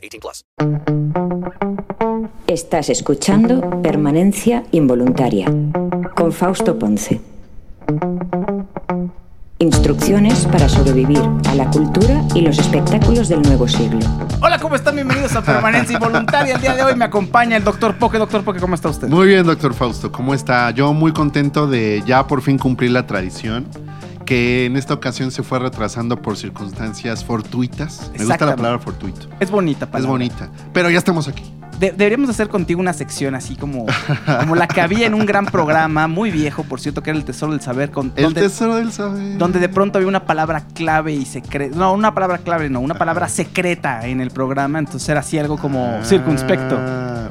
18 plus. Estás escuchando Permanencia Involuntaria con Fausto Ponce. Instrucciones para sobrevivir a la cultura y los espectáculos del nuevo siglo. Hola, ¿cómo están? Bienvenidos a Permanencia Involuntaria. El día de hoy me acompaña el doctor Poke. Doctor Poke, ¿cómo está usted? Muy bien, doctor Fausto, ¿cómo está? Yo muy contento de ya por fin cumplir la tradición que en esta ocasión se fue retrasando por circunstancias fortuitas. Me gusta la palabra fortuito. Es bonita, Es palabra. bonita. Pero ya estamos aquí. De- deberíamos hacer contigo una sección así como, como la que había en un gran programa, muy viejo, por cierto, que era el Tesoro del Saber, con, El donde, tesoro del saber. donde de pronto había una palabra clave y secreta. No, una palabra clave, no, una palabra secreta en el programa. Entonces era así algo como Ah, circunspecto.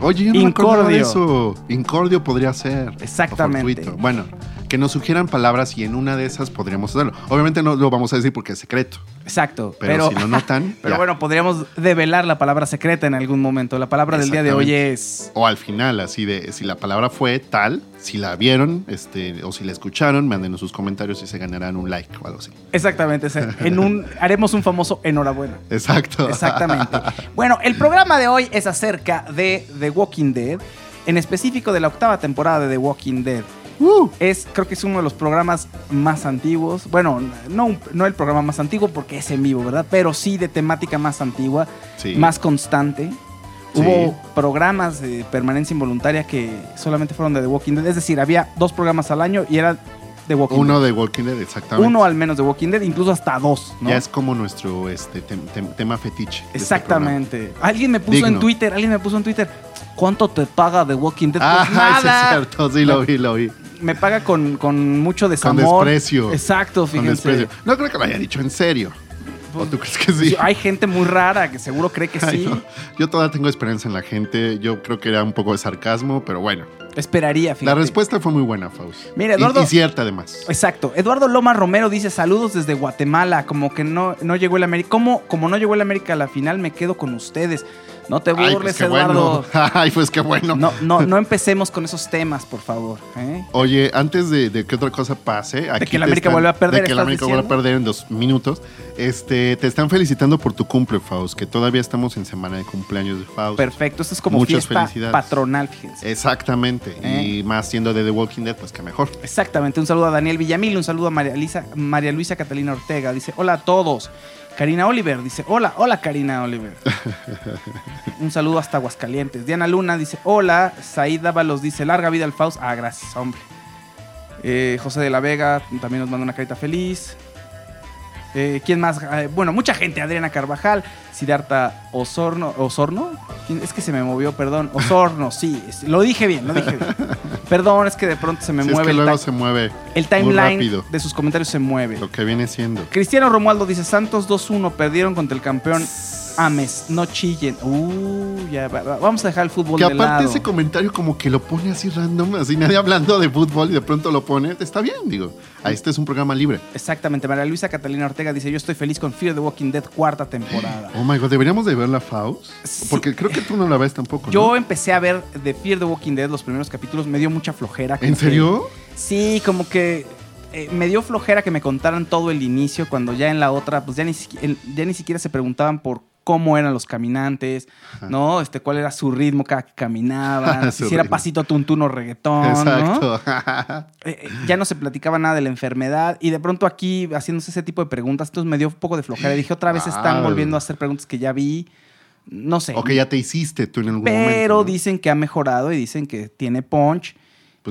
Oye, yo no me acordaba de Incordio. eso. Incordio podría ser. Exactamente. O. Bueno, que nos sugieran palabras y en una de esas podríamos hacerlo. Obviamente no lo vamos a decir porque es secreto. Exacto. Pero, Pero, si lo notan. pero ya. bueno, podríamos develar la palabra secreta en algún momento. La palabra del día de hoy es. O al final, así de si la palabra fue tal, si la vieron, este, o si la escucharon, mándenos sus comentarios y se ganarán un like o algo así. Exactamente. En un, haremos un famoso enhorabuena. Exacto. Exactamente. Bueno, el programa de hoy es acerca de The Walking Dead, en específico de la octava temporada de The Walking Dead. Uh, Es, creo que es uno de los programas más antiguos. Bueno, no, no el programa más antiguo porque es en vivo, ¿verdad? Pero sí de temática más antigua, sí. más constante. Sí. Hubo programas de permanencia involuntaria que solamente fueron de The Walking Dead. Es decir, había dos programas al año y era The Walking Uno Dead. de Walking Dead, exactamente. Uno al menos de Walking Dead, incluso hasta dos, ¿no? Ya es como nuestro este, tem- tem- tema fetiche. este Exactamente. Alguien me puso en. Twitter, alguien me puso en Twitter, ¿cuánto te paga The Walking Dead? programa. Pues Ah, sí, es nada. cierto. Sí, lo vi, lo vi. Me paga con, con mucho Con desamor. desprecio. Exacto, Con fíjense. desprecio. No creo que lo haya dicho en serio. ¿O tú crees que sí? Hay gente muy rara que seguro cree que Ay, sí. no. Yo todavía tengo esperanza en la gente. Yo creo que era un poco de sarcasmo, pero bueno. Esperaría, fíjate. La respuesta fue muy buena, Faust. Mira, Eduardo- Y, cierta, además. Exacto. Eduardo Loma Romero dice saludos desde Guatemala, como que no, no llegó el América. ¿Cómo? Como no llegó el América a la final, me quedo con ustedes. No te Ay, burles, pues qué Eduardo. bueno. Ay, pues qué bueno. No, no, no empecemos con esos temas, por favor. ¿eh? Oye, antes de, de que otra cosa pase, aquí que el te América vuelva a perder, de que el ¿estás América vuelva a perder en dos minutos, este, te están felicitando por tu cumple, Faust, que todavía estamos en semana de cumpleaños de Faust. Perfecto. Esto es como Muchas fiesta felicidades. patronal, fíjense. Exactamente. ¿Eh? Y más siendo de The Walking Dead, pues que mejor. Exactamente. Un saludo a Daniel Villamil, un saludo a María, Lisa- María Luisa Catalina Ortega. Dice, hola a todos. Karina Oliver dice, hola, hola Karina Oliver. un saludo hasta Aguascalientes. Diana Luna dice, hola. Said Dávalos dice, larga vida al Faust. Ah, gracias, hombre. Eh, José de la Vega también nos manda una carita feliz. Eh, ¿Quién más? Eh, bueno, mucha gente. Adriana Carvajal, Siddhartha Osorno. ¿Osorno? Es que se me movió, perdón. Osorno, sí. es- Lo dije bien, lo dije bien. Perdón, es que de pronto se me es mueve que el, luego se mueve el timeline de sus comentarios se mueve. lo que viene siendo. Cristiano Romualdo dice, Santos 2-1, perdieron contra el campeón Ames, no chillen. Uh, ya, va- va- vamos a dejar el fútbol Que de aparte lado. ese comentario como que lo pone así random, así nadie hablando de fútbol y de pronto lo pone, está bien, digo. Ahí este es un programa libre. Exactamente, María Luisa Catalina Ortega dice, yo estoy feliz con Fear the Walking Dead cuarta temporada. Oh my god, deberíamos de ver la Faust. Sí. Porque creo que tú no la ves tampoco. Yo ¿no? empecé a ver The Fear the Walking Dead los primeros capítulos, me dio mucha flojera. ¿En que- serio? Sí, como que eh, me dio flojera que me contaran todo el inicio cuando ya en la otra, pues ya ni, ya ni siquiera se preguntaban por cómo eran los caminantes, ¿no? Este, cuál era su ritmo cada que caminaban, si era pasito tuntuno reggaetón, ¿no? Exacto. Eh, eh, ya no se platicaba nada de la enfermedad y de pronto aquí haciéndose ese tipo de preguntas, entonces me dio un poco de flojera. Dije, otra vez están Ah. volviendo a hacer preguntas que ya vi, no sé. o que ya te hiciste tú en algún momento. Pero ¿no? dicen que ha mejorado y dicen que tiene punch.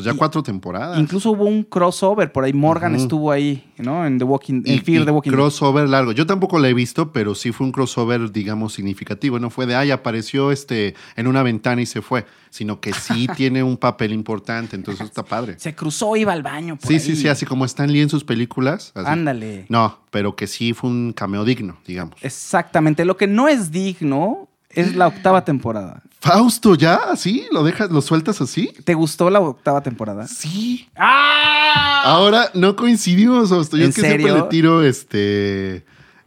Pues ya cuatro temporadas. Incluso hubo un crossover por ahí. Morgan estuvo ahí, ¿no? En The Walking, y, en Fear y the Walking Dead. crossover largo. Yo tampoco la he visto, pero sí fue un crossover, digamos, significativo. No fue de, ay, apareció este, en una ventana y se fue, sino que sí tiene un papel importante, entonces está padre. Se cruzó, iba al baño. por Sí, ahí. sí, sí, así como Stan Lee en sus películas. así. Ándale. No, pero que sí fue un cameo digno, digamos. Exactamente. Lo que no es digno Es la octava temporada. Fausto, ¿ya? ¿Así? ¿Lo dejas, lo sueltas así? ¿Te gustó la octava temporada? Sí. ¡Ah! Ahora no coincidimos, Fausto. Yo ¿En es que siempre le tiro este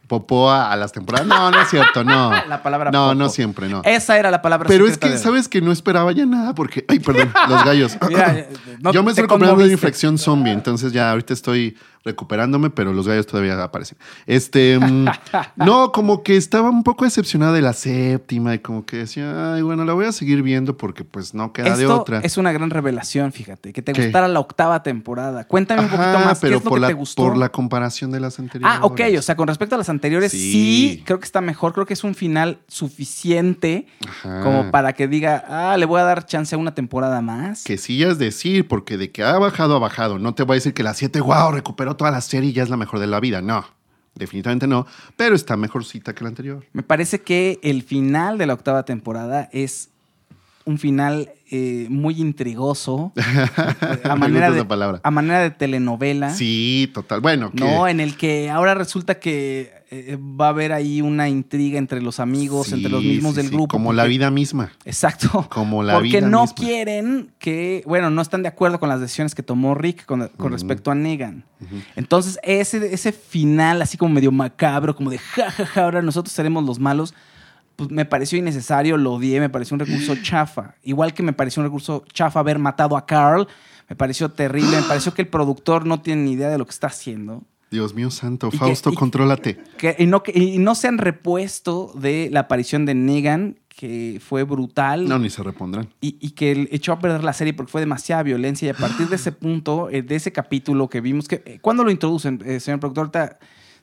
popó a, a las temporadas. No, no es cierto, no. La palabra No, popo. no siempre, no. Esa era la palabra Pero es que, de- ¿sabes que No esperaba ya nada porque... Ay, perdón, los gallos. Mira, no Yo me estoy recuperando de infección zombie, entonces ya ahorita estoy recuperándome, pero los gallos todavía aparecen. Este, mm, no, como que estaba un poco decepcionada de la séptima y como que decía, ay, bueno, la voy a seguir viendo porque pues no queda de otra. es una gran revelación, fíjate, que te ¿Qué? gustara la octava temporada. Cuéntame un poquito más, pero ¿qué es lo por que la, te gustó? por la comparación de las anteriores. Ah, ok, o sea, con respecto a las anteriores, sí. Sí. creo que está mejor, creo que es un final suficiente Ajá. como para que diga, ah, le voy a dar chance a una temporada más. Que sí es decir, porque de que ha bajado, ha bajado. No te voy a decir que la 7, wow, recuperó toda la serie y ya es la mejor de la vida. No, definitivamente no. Pero está mejorcita que la anterior. Me parece que el final de la octava temporada es un final eh, muy intrigoso, a, manera de, palabra. a manera de telenovela. Sí, total. Bueno, que No, en el que ahora resulta que eh, va a haber ahí una intriga entre los amigos, Sí, entre los mismos sí, del sí, grupo. Como la vida misma. Exacto. Como la Porque vida no misma. quieren que, bueno, no están de acuerdo con las decisiones que tomó Rick con, respecto a Negan. Entonces, ese, ese final así como medio macabro, como de jajaja, ahora nosotros seremos los malos, pues me pareció innecesario, lo odié, me pareció un recurso chafa. Igual que me pareció un recurso chafa haber matado a Carl, me pareció terrible, me pareció que el productor no tiene ni idea de lo que está haciendo. Dios mío santo, Y que- Fausto, y- contrólate. Que, y, no, que- y no se han repuesto de la aparición de Negan, que fue brutal. No, ni se repondrán. y, y que echó a perder la serie porque fue demasiada violencia. Y a partir de ese punto, eh, de ese capítulo que vimos, que eh, ¿cuándo lo introducen, eh, señor productor? Ahorita,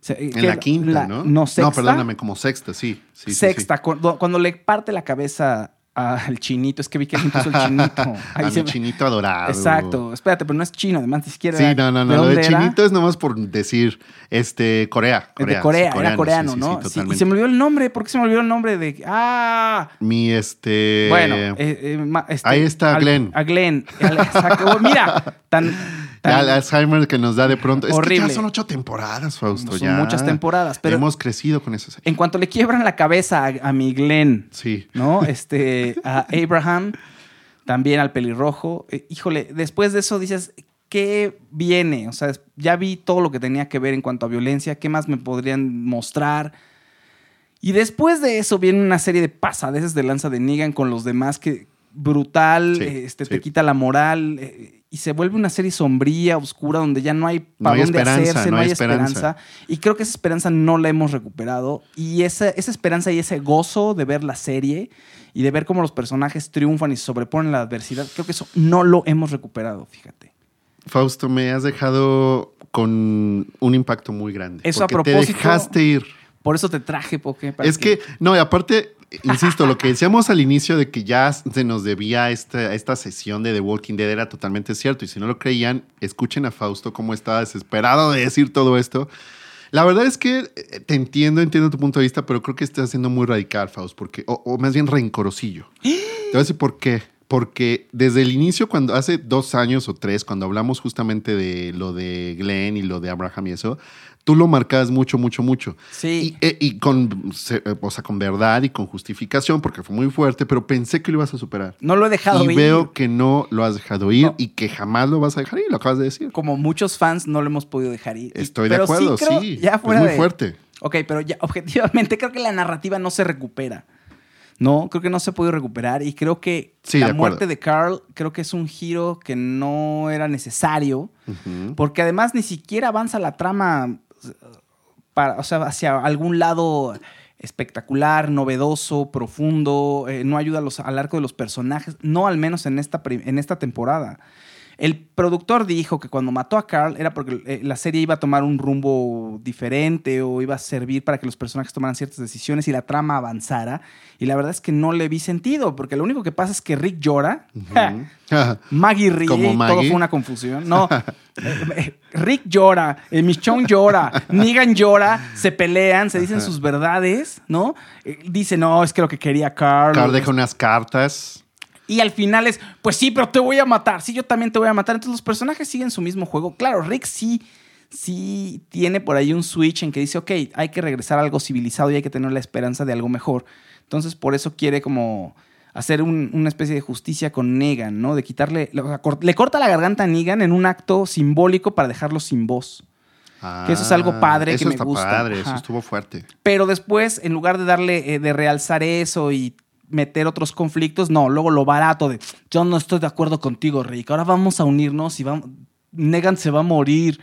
En que la quinta, la- ¿no? No, sexta. No, perdóname, como sexta, sí. sí, sí, sexta, Cuando, cuando le parte la cabeza al chinito, es que vi que alguien puso el chinito. Ahí A se mi me- chinito adorado. Exacto. Espérate, pero no es chino, además ni siquiera. Sí, era- no, no, no. ¿de Lo de era? chinito es nomás por decir, este, Corea. Es de Corea, era coreano, ¿no? y se me olvidó el nombre. ¿Por qué se me olvidó el nombre de.? ¡Ah! Mi, este... Bueno, eh, eh, ma- este, ahí está al- Glenn. A Glenn. Exacto. Oh, Mira, tan. El Alzheimer que nos da de pronto. Es que Horrible. ya son ocho temporadas, Fausto. Son ya. muchas temporadas, pero- Hemos crecido con esa serie. en cuanto le quiebran la cabeza a, a mi Glenn, Sí. ¿no? Este, a Abraham, también al pelirrojo. eh, híjole, después de eso dices, ¿qué viene? O sea, ya vi todo lo que tenía que ver en cuanto a violencia, ¿qué más me podrían mostrar? Y después de eso viene una serie de pasadeces de lanza de Negan con los demás que brutal, Sí, eh, este, sí. te quita la moral eh, y se vuelve una serie sombría, oscura, donde ya no hay No para hay dónde hacerse, no no, hay hay esperanza. esperanza. Y creo que esa esperanza no la hemos recuperado. Y esa, esa esperanza y ese gozo de ver la serie y de ver cómo los personajes triunfan y se sobreponen a la adversidad, creo que eso no lo hemos recuperado, fíjate. Fausto, me has dejado con un impacto muy grande. Eso a porque propósito- Te dejaste ir. Por eso te traje, para Es que, no, y aparte, insisto, lo que decíamos al inicio de que ya se nos debía esta, esta sesión de The Walking Dead era totalmente cierto. Y si no lo creían, escuchen a Fausto cómo estaba desesperado de decir todo esto. La verdad es que eh, te entiendo, entiendo tu punto de vista, pero creo que estás siendo muy radical, Fausto, porque, o, o más bien rencorosillo. Te voy a decir por qué. Porque desde el inicio, cuando hace dos años o tres, cuando hablamos justamente de lo de Glenn y lo de Abraham y eso, tú lo marcabas mucho, mucho, mucho. Sí. Y, eh, y con, eh, o sea, con verdad y con justificación, porque fue muy fuerte, pero pensé que lo ibas a superar. No lo he dejado y ir. veo que no lo has dejado ir No. y que jamás lo vas a dejar ir, lo acabas de decir. Como muchos fans no lo hemos podido dejar ir. Y- Estoy de acuerdo, creo- sí. Ya es fuera muy de- fuerte. Ok, pero ya objetivamente creo que la narrativa no se recupera. No, creo que no se ha podido recuperar y creo que Sí, la muerte de Carl creo que es un giro que no era necesario porque además ni siquiera avanza la trama para, o sea, hacia algún lado espectacular, novedoso, profundo, eh, no ayuda los- al arco de los personajes, no al menos en esta, en esta temporada. El productor dijo que cuando mató a Carl era porque eh, la serie iba a tomar un rumbo diferente o iba a servir para que los personajes tomaran ciertas decisiones y la trama avanzara. Y la verdad es que no le vi sentido, porque lo único que pasa es que Rick llora, Maggie ríe, Como y todo fue una confusión. No, eh, eh, Rick llora, Michonne llora, Negan llora, se pelean, se dicen sus verdades, ¿no? Dice, no, es que lo que quería Carl. Carl deja unas cartas. Y al final es, pues sí, pero te voy a matar. Sí, yo también te voy a matar. Entonces los personajes siguen su mismo juego. Claro, Rick sí, sí tiene por ahí un switch en que dice, ok, hay que regresar a algo civilizado y hay que tener la esperanza de algo mejor. Entonces, por eso quiere como hacer un- una especie de justicia con Negan, ¿no? De quitarle, le corta la garganta a Negan en un acto simbólico para dejarlo sin voz. Que eso es algo padre, que Eso me está gusta. padre, eso estuvo fuerte. Pero después, en lugar de darle, eh, de realzar eso y meter otros conflictos, no, luego lo barato de yo no estoy de acuerdo contigo, Rick. Ahora vamos a unirnos y vamos. Negan se va a morir.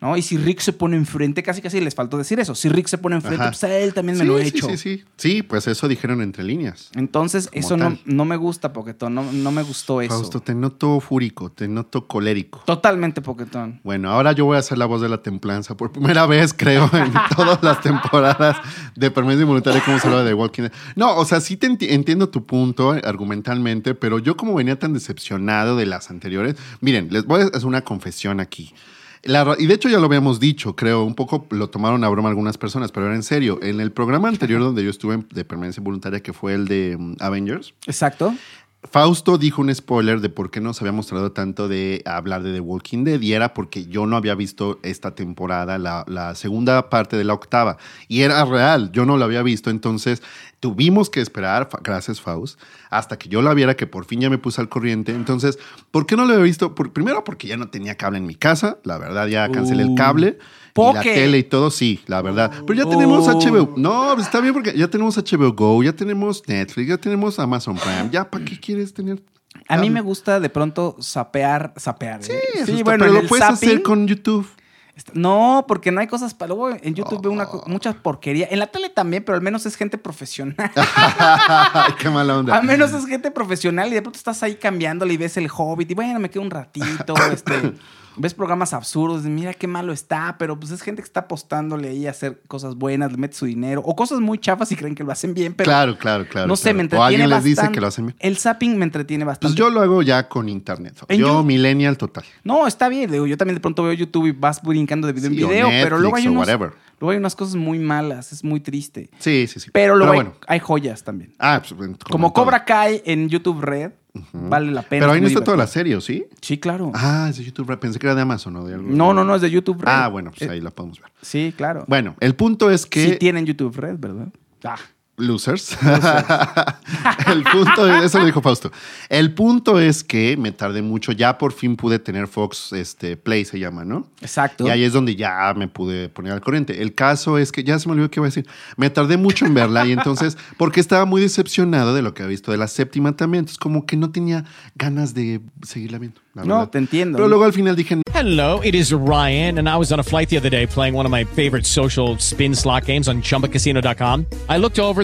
¿No? Y si Rick se pone enfrente, casi casi les faltó decir eso. Si Rick se pone enfrente, Ajá. pues a él también me sí, lo he sí, hecho. Sí, sí, sí. pues eso dijeron entre líneas. Entonces, eso no, no me gusta, Poquetón. No, no me gustó eso. Fausto, te noto fúrico, te noto colérico. Totalmente Poquetón. Bueno, ahora yo voy a hacer la voz de la templanza por primera vez, creo, en todas las temporadas de Permiso Involuntario como se habla de Walking Dead. No, o sea, sí te enti- entiendo tu punto argumentalmente, pero yo como venía tan decepcionado de las anteriores, miren, les voy a hacer una confesión aquí. La y de hecho ya lo habíamos dicho, creo, un poco lo tomaron a broma algunas personas, pero era en serio. En el programa anterior donde yo estuve de permanencia voluntaria, que fue el de mm, Avengers, Exacto. Fausto dijo un spoiler de por qué no se había mostrado tanto de hablar de The Walking Dead y era porque yo no había visto esta temporada, la, la segunda parte de la octava. Y era real, yo no lo había visto, entonces tuvimos que esperar, gracias Faust, hasta que yo la viera, que por fin ya me puse al corriente. Entonces, ¿por qué no lo había visto? Por- primero porque ya no tenía cable en mi casa, la verdad ya cancelé el Uh, cable. Y la tele y todo, sí, la verdad. Pero ya tenemos Oh. HBO. No, pues está bien porque ya tenemos HBO Go, ya tenemos Netflix, ya tenemos Amazon Prime. ¿Ya para qué quieres tener? A mí me gusta de pronto sapear, sapear. Sí, ¿eh? está- bueno, pero lo puedes hacer con YouTube. No, porque no hay cosas para. Luego en YouTube veo una, Oh. mucha porquería. En la tele también, pero al menos es gente profesional. Qué mala onda. al menos es gente profesional y de pronto estás ahí cambiándole y ves el hobbit y bueno, me quedo un ratito. este, ves programas absurdos, de, mira qué malo está, pero pues es gente que está apostándole ahí a hacer cosas buenas, le mete su dinero o cosas muy chafas y creen que lo hacen bien, pero claro, claro, claro. no sé, claro. me O entretiene alguien les dice que lo hacen bien. El zapping me entretiene bastante. Pues yo lo hago ya con internet. Yo, millennial total. No, está bien. Digo, yo también de pronto veo YouTube y vas brincando de video Sí, en o video, pero luego hay, o unos, luego hay unas cosas muy malas. Es muy triste. Sí, sí, sí. Pero luego bueno. hay joyas también. Ah, pues, como. Cobra Kai en YouTube Red, vale la pena. Pero ahí no está toda la serie, ¿o ¿sí? Sí, claro. Ah, es de YouTube. Pensé que era de Amazon o de algo. no, no, no, es de YouTube Red. Ah, bueno, pues Eh, ahí la podemos ver. Sí, claro. Bueno, el punto es que. Sí tienen YouTube Red, ¿verdad? Ah. Losers. el punto es, eso lo dijo Fausto. El punto es que me tardé mucho. Ya por fin pude tener Fox este, Play, se llama, ¿no? Exacto. Y ahí es donde ya me pude poner al corriente. El caso es que ya se me olvidó qué iba a decir. Me tardé mucho en verla y entonces, porque estaba muy decepcionado de lo que había visto de la séptima también. Entonces, como que no tenía ganas de seguirla viendo. la No, verdad. te entiendo. Pero luego al final dije, Hello, it is Ryan, and I was on a flight the other day playing one of my favorite social spin slot games on chumbacasino.com. I looked over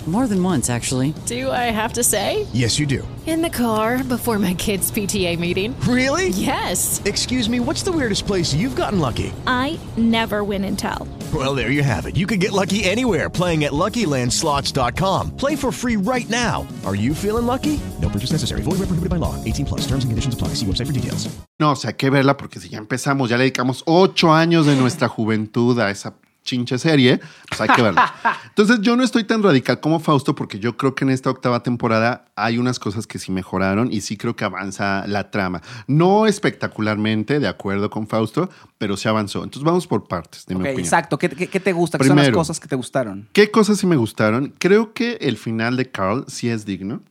More than once, actually. Do I have to say? Yes, you do. In the car before my kids' PTA meeting. Really? Yes. Excuse me, what's the weirdest place you've gotten lucky? I never win and tell. Well, there you have it. You can get lucky anywhere playing at LuckyLandSlots.com. Play for free right now. Are you feeling lucky? No purchase necessary. Void where prohibited by law. 18 plus. Terms and conditions apply. See website for details. no, o sea, hay que verla porque si ya empezamos, ya le dedicamos ocho años de nuestra juventud a esa chinche serie, pues hay que verla. Entonces yo no estoy tan radical como Fausto porque yo creo que en esta octava temporada hay unas cosas que sí mejoraron y sí creo que avanza la trama. No espectacularmente, de acuerdo con Fausto, pero sí avanzó. Entonces vamos por partes, de mi Ok, opinión. exacto. ¿Qué, qué- qué te gusta? ¿Qué son las cosas que te gustaron? ¿Qué cosas sí me gustaron? Creo que el final de Carl sí es digno.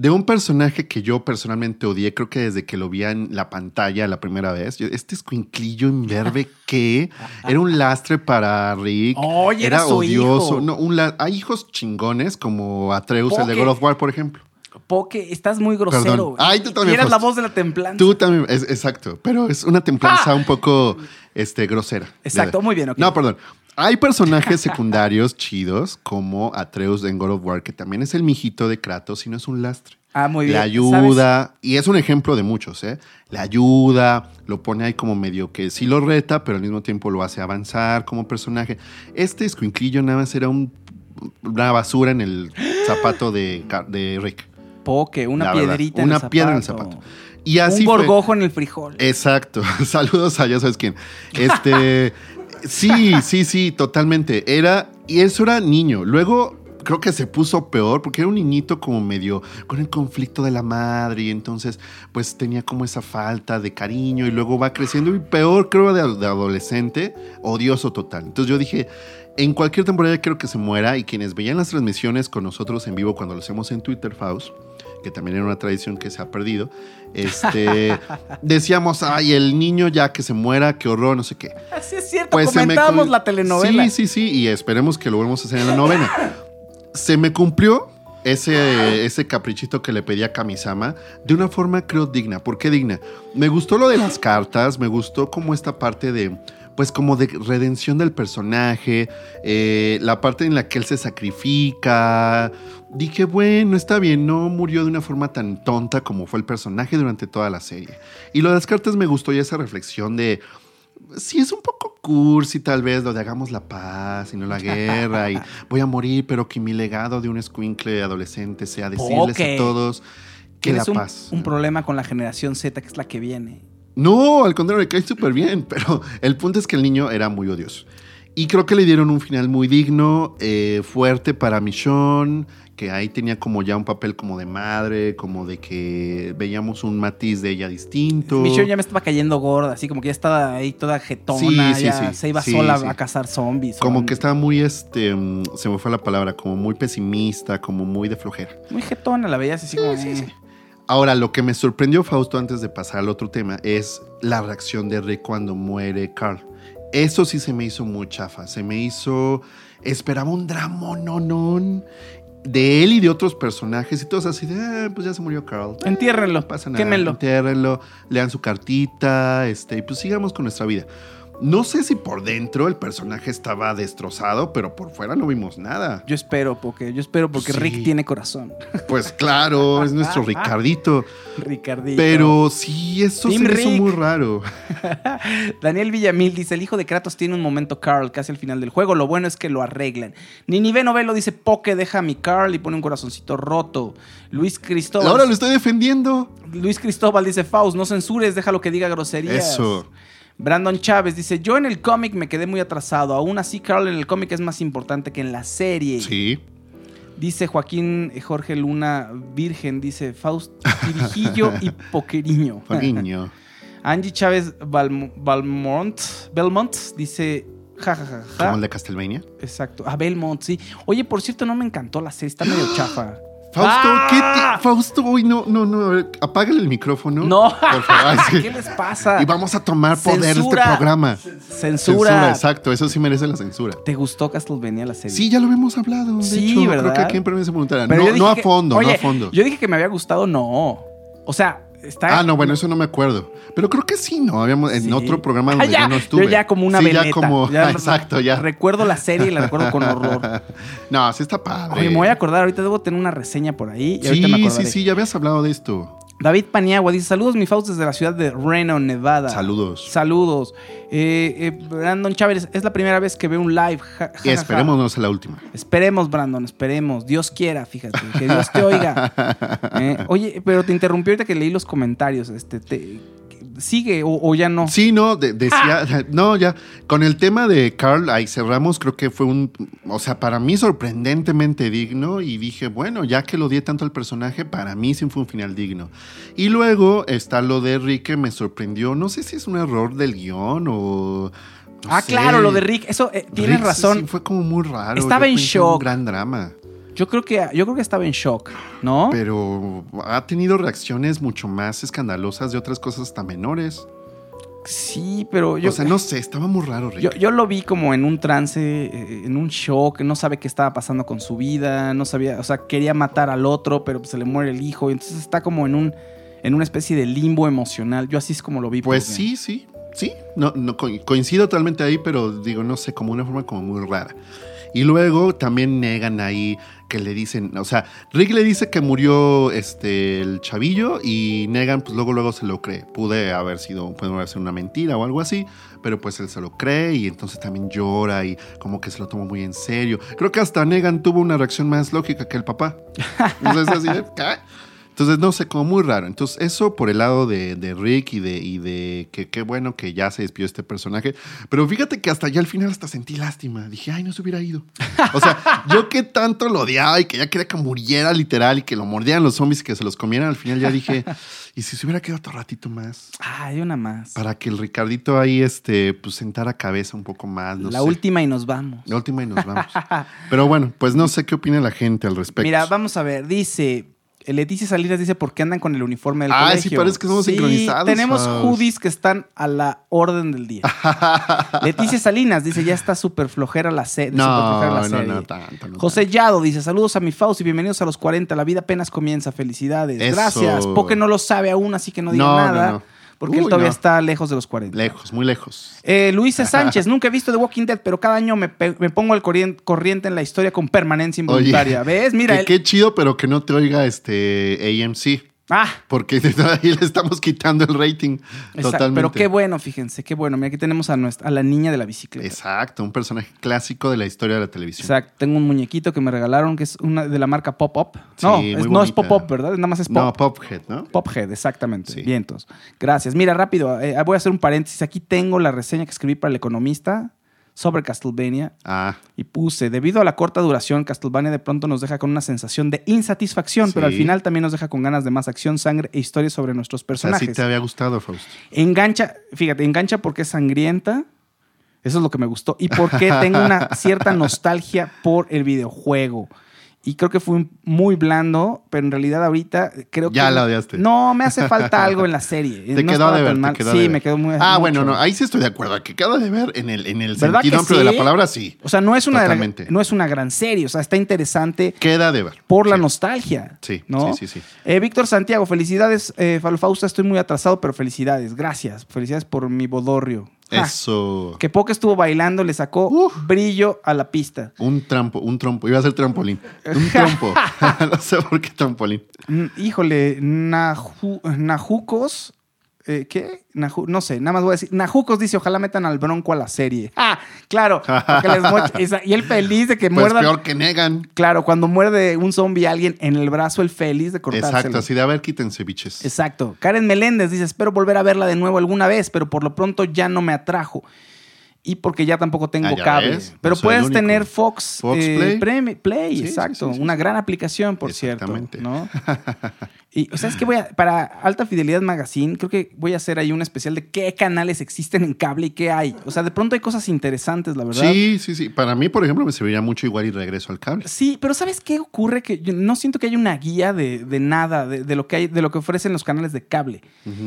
De un personaje que yo personalmente odié, creo que desde que lo vi en la pantalla la primera vez. yo- Este escuinclillo imberbe que era un lastre para Rick. Oye, era su odioso. hijo. No, un hay hijos chingones como Atreus, el de. God of War, por ejemplo. Poke, estás muy grosero. Ay, tú también, Y eras la voz de la templanza. Tú también, es, exacto, pero es una templanza un poco este, grosera. Exacto, muy bien, ok. No, perdón. Hay personajes secundarios chidos como Atreus en God of War, que también es el mijito de Kratos y no es un lastre. Ah, muy Le bien. ayuda, y es un ejemplo de muchos, ¿eh? Le ayuda, lo pone ahí como medio que sí lo reta, pero al mismo tiempo lo hace avanzar como personaje. Este escuinclillo nada más era un una basura en el zapato de, de Rick. Poke, una La verdad, piedrita una en el piedra en el zapato. zapato. Y así un gorgojo en el frijol. Exacto. Saludos a ya sabes quién. Este. Sí, sí, sí, totalmente. Era. Y eso era niño. Luego creo que se puso peor porque era un niñito como medio con el conflicto de la madre y entonces pues tenía como esa falta de cariño y luego va creciendo y peor creo de, de adolescente, odioso total. Entonces yo dije, en cualquier temporada quiero que se muera y quienes veían las transmisiones con nosotros en vivo cuando lo hacemos en Twitter, Faust, que también era una tradición que se ha perdido, este, decíamos, ay, el niño ya que se muera, qué horror, no sé qué. Así es cierto, Pues se me comentábamos la telenovela. Sí, sí, sí, y esperemos que lo volvamos a hacer en la novena. Se me cumplió ese, ese caprichito que le pedí a Kamisama de una forma, creo, digna. ¿Por qué digna? Me gustó lo de las cartas, me gustó como esta parte de, pues como de redención del personaje, eh, la parte en la que él se sacrifica. Dije, bueno, está bien, no murió de una forma tan tonta como fue el personaje durante toda la serie. Y lo de las cartas me gustó ya esa reflexión de, sí es un poco cursi tal vez lo de hagamos la paz y no la guerra y voy a morir, pero que mi legado de un escuincle adolescente sea decirles Ok. a todos que la un, paz. un problema con la generación Z, que es la que viene. No, al contrario, le cae súper bien, pero el punto es que el niño era muy odioso. Y creo que le dieron un final muy digno, eh, fuerte para Michonne, que ahí tenía como ya un papel como de madre, como de que veíamos un matiz de ella distinto. Michonne ya me estaba cayendo gorda, así como que ya estaba ahí toda jetona, Sí, sí, ya sí. se iba Sí, sola sí. a cazar zombies. Como que estaba muy, este, mm, se me fue la palabra, como muy pesimista, como muy de flojera. Muy jetona, la veías así como... eh. Ahora, lo que me sorprendió, Fausto, antes de pasar al otro tema, es la reacción de Rick cuando muere Carl. Eso sí se me hizo muy chafa. Se me hizo. Esperaba un drama, no, no. De él y de otros personajes y todos así de, "Ah, pues ya se murió Carl. Entiérrenlo, no pasa nada. quémenlo. Entiérrenlo, lean su cartita, este, y pues sigamos con nuestra vida. No sé si por dentro el personaje estaba destrozado, pero por fuera no vimos nada. Yo espero, porque yo espero porque Sí. Rick tiene corazón. Pues claro, es nuestro Ricardito. Ricardito. Pero sí, eso Team se me hizo Rick. muy raro. Daniel Villamil dice: El hijo de Kratos tiene un momento Carl casi al final del juego. Lo bueno es que lo arreglan. Ninive Novelo dice: Poke deja a mi Carl y pone un corazoncito roto. Luis Cristóbal. Ahora lo estoy defendiendo. Luis Cristóbal dice: Faust, no censures, déjalo que diga groserías. Eso. Brandon Chávez dice: Yo en el cómic me quedé muy atrasado. Aún así, Carl en el cómic es más importante que en la serie. Sí. Dice Joaquín Jorge Luna Virgen, dice Faust, Tirijillo y Poqueriño. Faguiño. Angie Chávez Balm- Balmont, Belmont dice, ja, ja, ja, ja. De Castlevania. Exacto. A Belmont, sí. Oye, por cierto, no me encantó la serie, está medio chafa. Fausto, ¡Ah! ¿qué ti- Fausto, uy, no, no, no. Apágale el micrófono. No. Por favor. ¿Qué les pasa? Y vamos a tomar poder de Censura. este programa. Censura. exacto. Eso sí merece la censura. ¿Te gustó Castlevania la serie? Sí, ya lo habíamos hablado. De Sí, hecho, ¿verdad? Creo que aquí en Premio se preguntará. No, a que- fondo, no a fondo. Yo dije que me había gustado, no. O sea, está. Ah, no, bueno, eso no me acuerdo. Pero creo que sí, ¿no? Habíamos en Sí. otro programa Ah, donde ya, yo no estuve. Yo ya como una sí, ya como, Ya exacto, ya. Recuerdo la serie y la recuerdo con horror. No, sí está padre. Oye, me voy a acordar, ahorita debo tener una reseña por ahí y ahorita me Sí, sí, sí, ya habías hablado de esto. David Paniagua dice: Saludos, mi Faust, desde la ciudad de Reno, Nevada. Saludos. Saludos. Eh, eh, Brandon Chávez, es la primera vez que veo un live. Ja- ja, Y ja, esperemos ja. no sea la última. Esperemos, Brandon, esperemos. Dios quiera, fíjate. Que Dios te oiga. Eh, oye, pero te interrumpí ahorita que leí los comentarios. Este, te- ¿Sigue o, o ya no? Sí, no, de- decía, Ah. no, ya, con el tema de Carl, ahí cerramos, creo que fue un, o sea, para mí sorprendentemente digno y dije, bueno, ya que lo di tanto al personaje, para mí sí fue un final digno. Y luego está lo de Rick que me sorprendió, no sé si es un error del guion o... no ah, sé. claro, lo de Rick. Eso, eh, tienes Rick, razón. sí, fue como muy raro. Estaba Yo en shock. Un gran drama. Yo creo que, yo creo que estaba en shock, ¿no? Pero ha tenido reacciones mucho más escandalosas de otras cosas hasta menores. sí, pero yo. o sea, no sé, estaba muy raro, Rick. Yo, yo lo vi como en un trance, eh, en un shock, no sabe qué estaba pasando con su vida, no sabía, o sea, quería matar al otro, pero se le muere el hijo, y entonces está como en un en una especie de limbo emocional. Yo así es como lo vi. Pues porque- sí, sí, sí. No, no co- coincido totalmente ahí, pero digo, no sé, como una forma como muy rara. Y luego también negan ahí que le dicen, o sea, Rick le dice que murió este el chavillo y Negan pues luego luego se lo cree. Pude haber sido, puede haber sido una mentira o algo así, pero pues él se lo cree y entonces también llora y como que se lo toma muy en serio. Creo que hasta Negan tuvo una reacción más lógica que el papá. Entonces así de, ¿qué? Entonces, no sé, como muy raro. Entonces, eso por el lado de, de Rick y de, y de que qué bueno que ya se despidió este personaje. Pero fíjate que hasta ya al final hasta sentí lástima. Dije, ay, no se hubiera ido. O sea, yo que tanto lo odiaba y que ya quería que muriera literal y que lo mordieran los zombies y que se los comieran, al final ya dije, ¿y si se hubiera quedado otro ratito más? Ay, una más. Para que el Ricardito ahí, este, pues sentara cabeza un poco más. No la sé. última y nos vamos. La última y nos vamos. Pero bueno, pues no sé qué opina la gente al respecto. Mira, vamos a ver. Dice. Leticia Salinas dice por qué andan con el uniforme del Ay, colegio. sí, parece que somos sincronizados, Tenemos Faust. hoodies que están a la orden del día. Leticia Salinas dice ya está súper flojera la, se- No, flojera la no, serie. no, tanto, no José Yado dice saludos a mi Faust y bienvenidos a los 40. La vida apenas comienza. Felicidades. Eso. Gracias. Poke no lo sabe aún, así que no diga nada. Porque él Uy, todavía no. está lejos de los 40. Lejos, muy lejos. Eh, Luisa Sánchez, nunca he visto The Walking Dead, pero cada año me, pongo al corrien- corriente en la historia con permanencia involuntaria. ¿Ves? Mira, que qué chido, pero que no te oiga este AMC. Ah, Porque ahí le estamos quitando el rating. Exacto, Totalmente. Pero qué bueno, fíjense, qué bueno. Mira, aquí tenemos a, nuestra, a la niña de la bicicleta. Exacto, un personaje clásico de la historia de la televisión. Exacto. Tengo un muñequito que me regalaron que es una de la marca Pop Up. No, es- no es. Pop Up, ¿verdad? Nada más es Pop. No, Pophead, ¿no? Pophead, exactamente. Sí. Vientos. Gracias. Mira, rápido, eh, voy a hacer un paréntesis. Aquí tengo la reseña que escribí para El Economista sobre Castlevania. Ah, Y puse, debido a la corta duración, Castlevania de pronto nos deja con una sensación de insatisfacción, pero al final también nos deja con ganas de más acción, sangre e historias sobre nuestros personajes. sí te había gustado, Faust. Engancha, fíjate, engancha porque es sangrienta. Eso es lo que me gustó. Y porque tengo una cierta nostalgia por el videojuego. Y creo que fue muy blando, pero en realidad ahorita creo que. Ya la odiaste. No, me hace falta algo en la serie. Te no quedó de ver, te quedó sí, de ver. me quedó muy. Ah, mucho. bueno, no, ahí sí estoy de acuerdo. Que queda de ver en el, en el ¿Verdad sentido amplio de la palabra, sí. O sea, no es una, Totalmente. no es una gran serie. O sea, está interesante Queda de ver. por la nostalgia. Sí, ¿no? sí, sí, sí. Eh, Víctor Santiago, felicidades, eh, Fausta. Estoy muy atrasado, pero felicidades. Gracias. Felicidades por mi bodorrio. Ja. Eso. Que Poke estuvo bailando, le sacó Uf. brillo a la pista. Un trampo, un trompo. Iba a ser trampolín. Un trompo. no sé por qué trampolín. Mm, Híjole, Naju- Najucos. Eh, ¿Qué? Naju- no sé, nada más voy a decir. Najucos dice: Ojalá metan al bronco a la serie. ¡Ah! Claro. les y él feliz de que Pues muerdan. peor que negan. Claro, cuando muerde un zombie a alguien en el brazo, el feliz de cortárselo. Exacto, así de a ver, quítense, biches. Exacto. Karen Meléndez dice, espero volver a verla de nuevo alguna vez, pero por lo pronto ya no me atrajo. Y porque ya tampoco tengo Ah, ya cable. ves, pero el puedes tener Fox, Fox eh, Play. Play, Sí, exacto. sí, sí, sí, Una gran aplicación, por cierto. Exactamente. ¿no? Y, o sea, es que voy a, para Alta Fidelidad Magazine, creo que voy a hacer ahí un especial de qué canales existen en cable y qué hay. O sea, de pronto hay cosas interesantes, la verdad. Sí, sí, sí. Para mí, por ejemplo, me serviría mucho igual y regreso al cable. Sí, pero ¿sabes qué ocurre? Que yo no siento que haya una guía de, de nada, de, de lo que hay, de lo que ofrecen los canales de cable.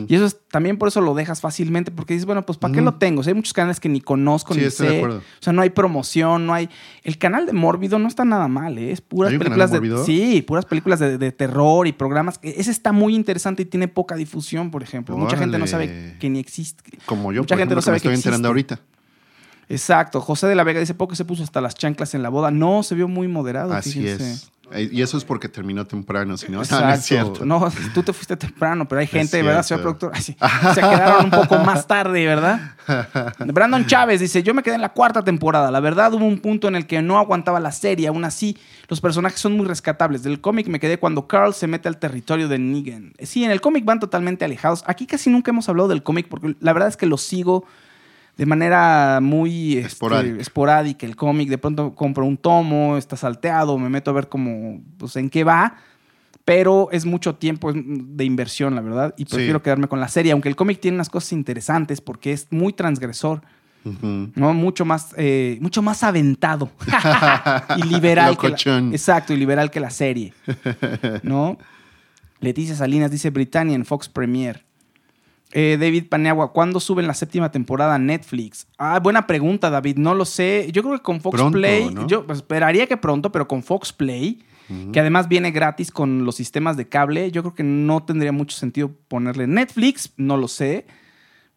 Y eso es, también por eso lo dejas fácilmente, porque dices, bueno, pues ¿para qué lo tengo? O sea, hay muchos canales que ni conozco Sí, ni estoy de acuerdo. O sea, no hay promoción, no hay. El canal de Mórbido no está nada mal, ¿eh? Es puras ¿Hay un películas de. Sí, puras películas de, de terror y programas. Ese está muy interesante y tiene poca difusión, por ejemplo. Mucha gente no sabe que ni existe. Como yo, Mucha por gente ejemplo, no que sabe me estoy que enterando ahorita. Exacto. José de la Vega dice, poco se puso hasta las chanclas en la boda. No, se vio muy moderado. Así fíjense. es. Eh, Y eso es porque terminó temprano, si no, es cierto. No, tú te fuiste temprano, pero hay gente, Es ¿verdad, señor productor? Ay, sí. Se quedaron un poco más tarde, ¿verdad? Brandon Chávez dice, yo me quedé en la cuarta temporada. La verdad, hubo un punto en el que no aguantaba la serie. Aún así, los personajes son muy rescatables. Del cómic me quedé cuando Carl se mete al territorio de Negan. Sí, en el cómic van totalmente alejados. Aquí casi nunca hemos hablado del cómic porque la verdad es que lo sigo de manera muy este, Esporádica. el cómic. De pronto compro un tomo, está salteado, me meto a ver cómo, pues en qué va. Pero es mucho tiempo de inversión, la verdad. Y prefiero Sí. quedarme con la serie. Aunque el cómic tiene unas cosas interesantes porque es muy transgresor. ¿no? Mucho más, eh, mucho más aventado y liberal. que la, exacto, y liberal que la serie. ¿No? Leticia Salinas dice Britannia en Fox Premier. Eh, David Paneagua, ¿cuándo suben la séptima temporada a Netflix? Ah, buena pregunta, David. No lo sé. Yo creo que con Fox Pronto, Play, ¿no? yo pues, esperaría que pronto, pero con Fox Play, que además viene gratis con los sistemas de cable, yo creo que no tendría mucho sentido ponerle Netflix, no lo sé.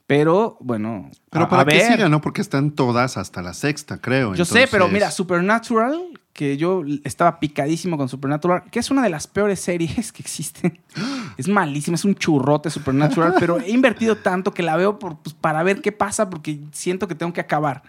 Pero bueno, Pero a- para a que ver. siga, ¿no? Porque están todas hasta la sexta, creo. Yo sé, pero mira, Supernatural, que yo estaba picadísimo con Supernatural, que es una de las peores series que existen. Es malísima, es un churrote Supernatural, pero he invertido tanto que la veo por, pues, para ver qué pasa porque siento que tengo que acabar.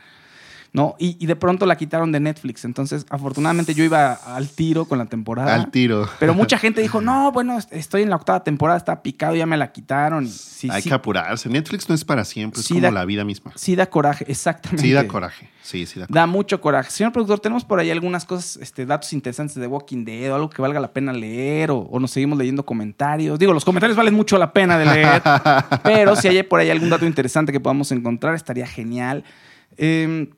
¿No? Y, y de pronto la quitaron de Netflix. Entonces, afortunadamente yo iba al tiro con la temporada. Al tiro. Pero mucha gente dijo, no, bueno, est- estoy en la octava temporada, está picado, ya me la quitaron. Sí, Hay sí, que apurarse. Netflix no es para siempre, es como da- la vida misma. sí da coraje, exactamente. Sí, da coraje. Sí, sí, da coraje. Da mucho coraje. Señor productor, tenemos por ahí algunas cosas, este, datos interesantes de Walking Dead o algo que valga la pena leer o, o nos seguimos leyendo comentarios. Digo, los comentarios valen mucho la pena de leer, pero si hay por ahí algún dato interesante que podamos encontrar, estaría genial. Eh,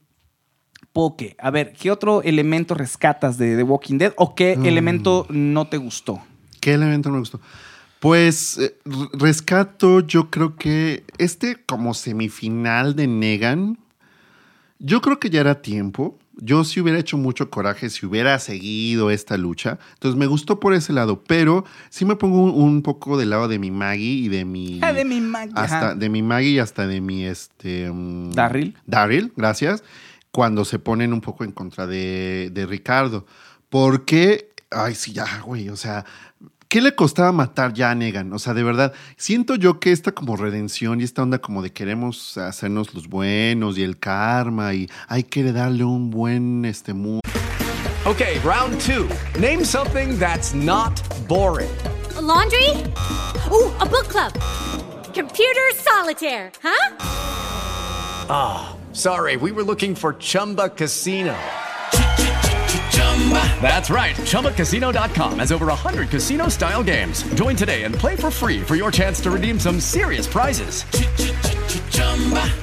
Poke, a ver, ¿qué otro elemento rescatas de The Walking Dead o qué Mm. elemento no te gustó? ¿Qué elemento no me gustó? Pues eh, rescato, yo creo que este como semifinal de Negan, yo creo que ya era tiempo. Yo sí hubiera hecho mucho coraje si hubiera seguido esta lucha. Entonces me gustó por ese lado, pero sí me pongo un, un poco del lado de mi Maggie y de mi... Ah, de mi Maggie, Hasta de mi Maggie y hasta de mi este... mm, Darryl. Daryl, gracias. Cuando se ponen un poco en contra de, de Ricardo. Porque, ay, sí, ya, güey, o sea, ¿qué le costaba matar ya a Negan? O sea, de verdad, siento yo que esta como redención y esta onda como de queremos hacernos los buenos y el karma y hay que darle un buen este mundo. Okay, round two. Name something that's not boring. laundry? Ooh, a book club. Computer solitaire, huh? Ah, sorry, we were looking for Chumba Casino. That's right. ChumbaCasino.com has over 100 casino style games. Join today and play for free for your chance to redeem some serious prizes.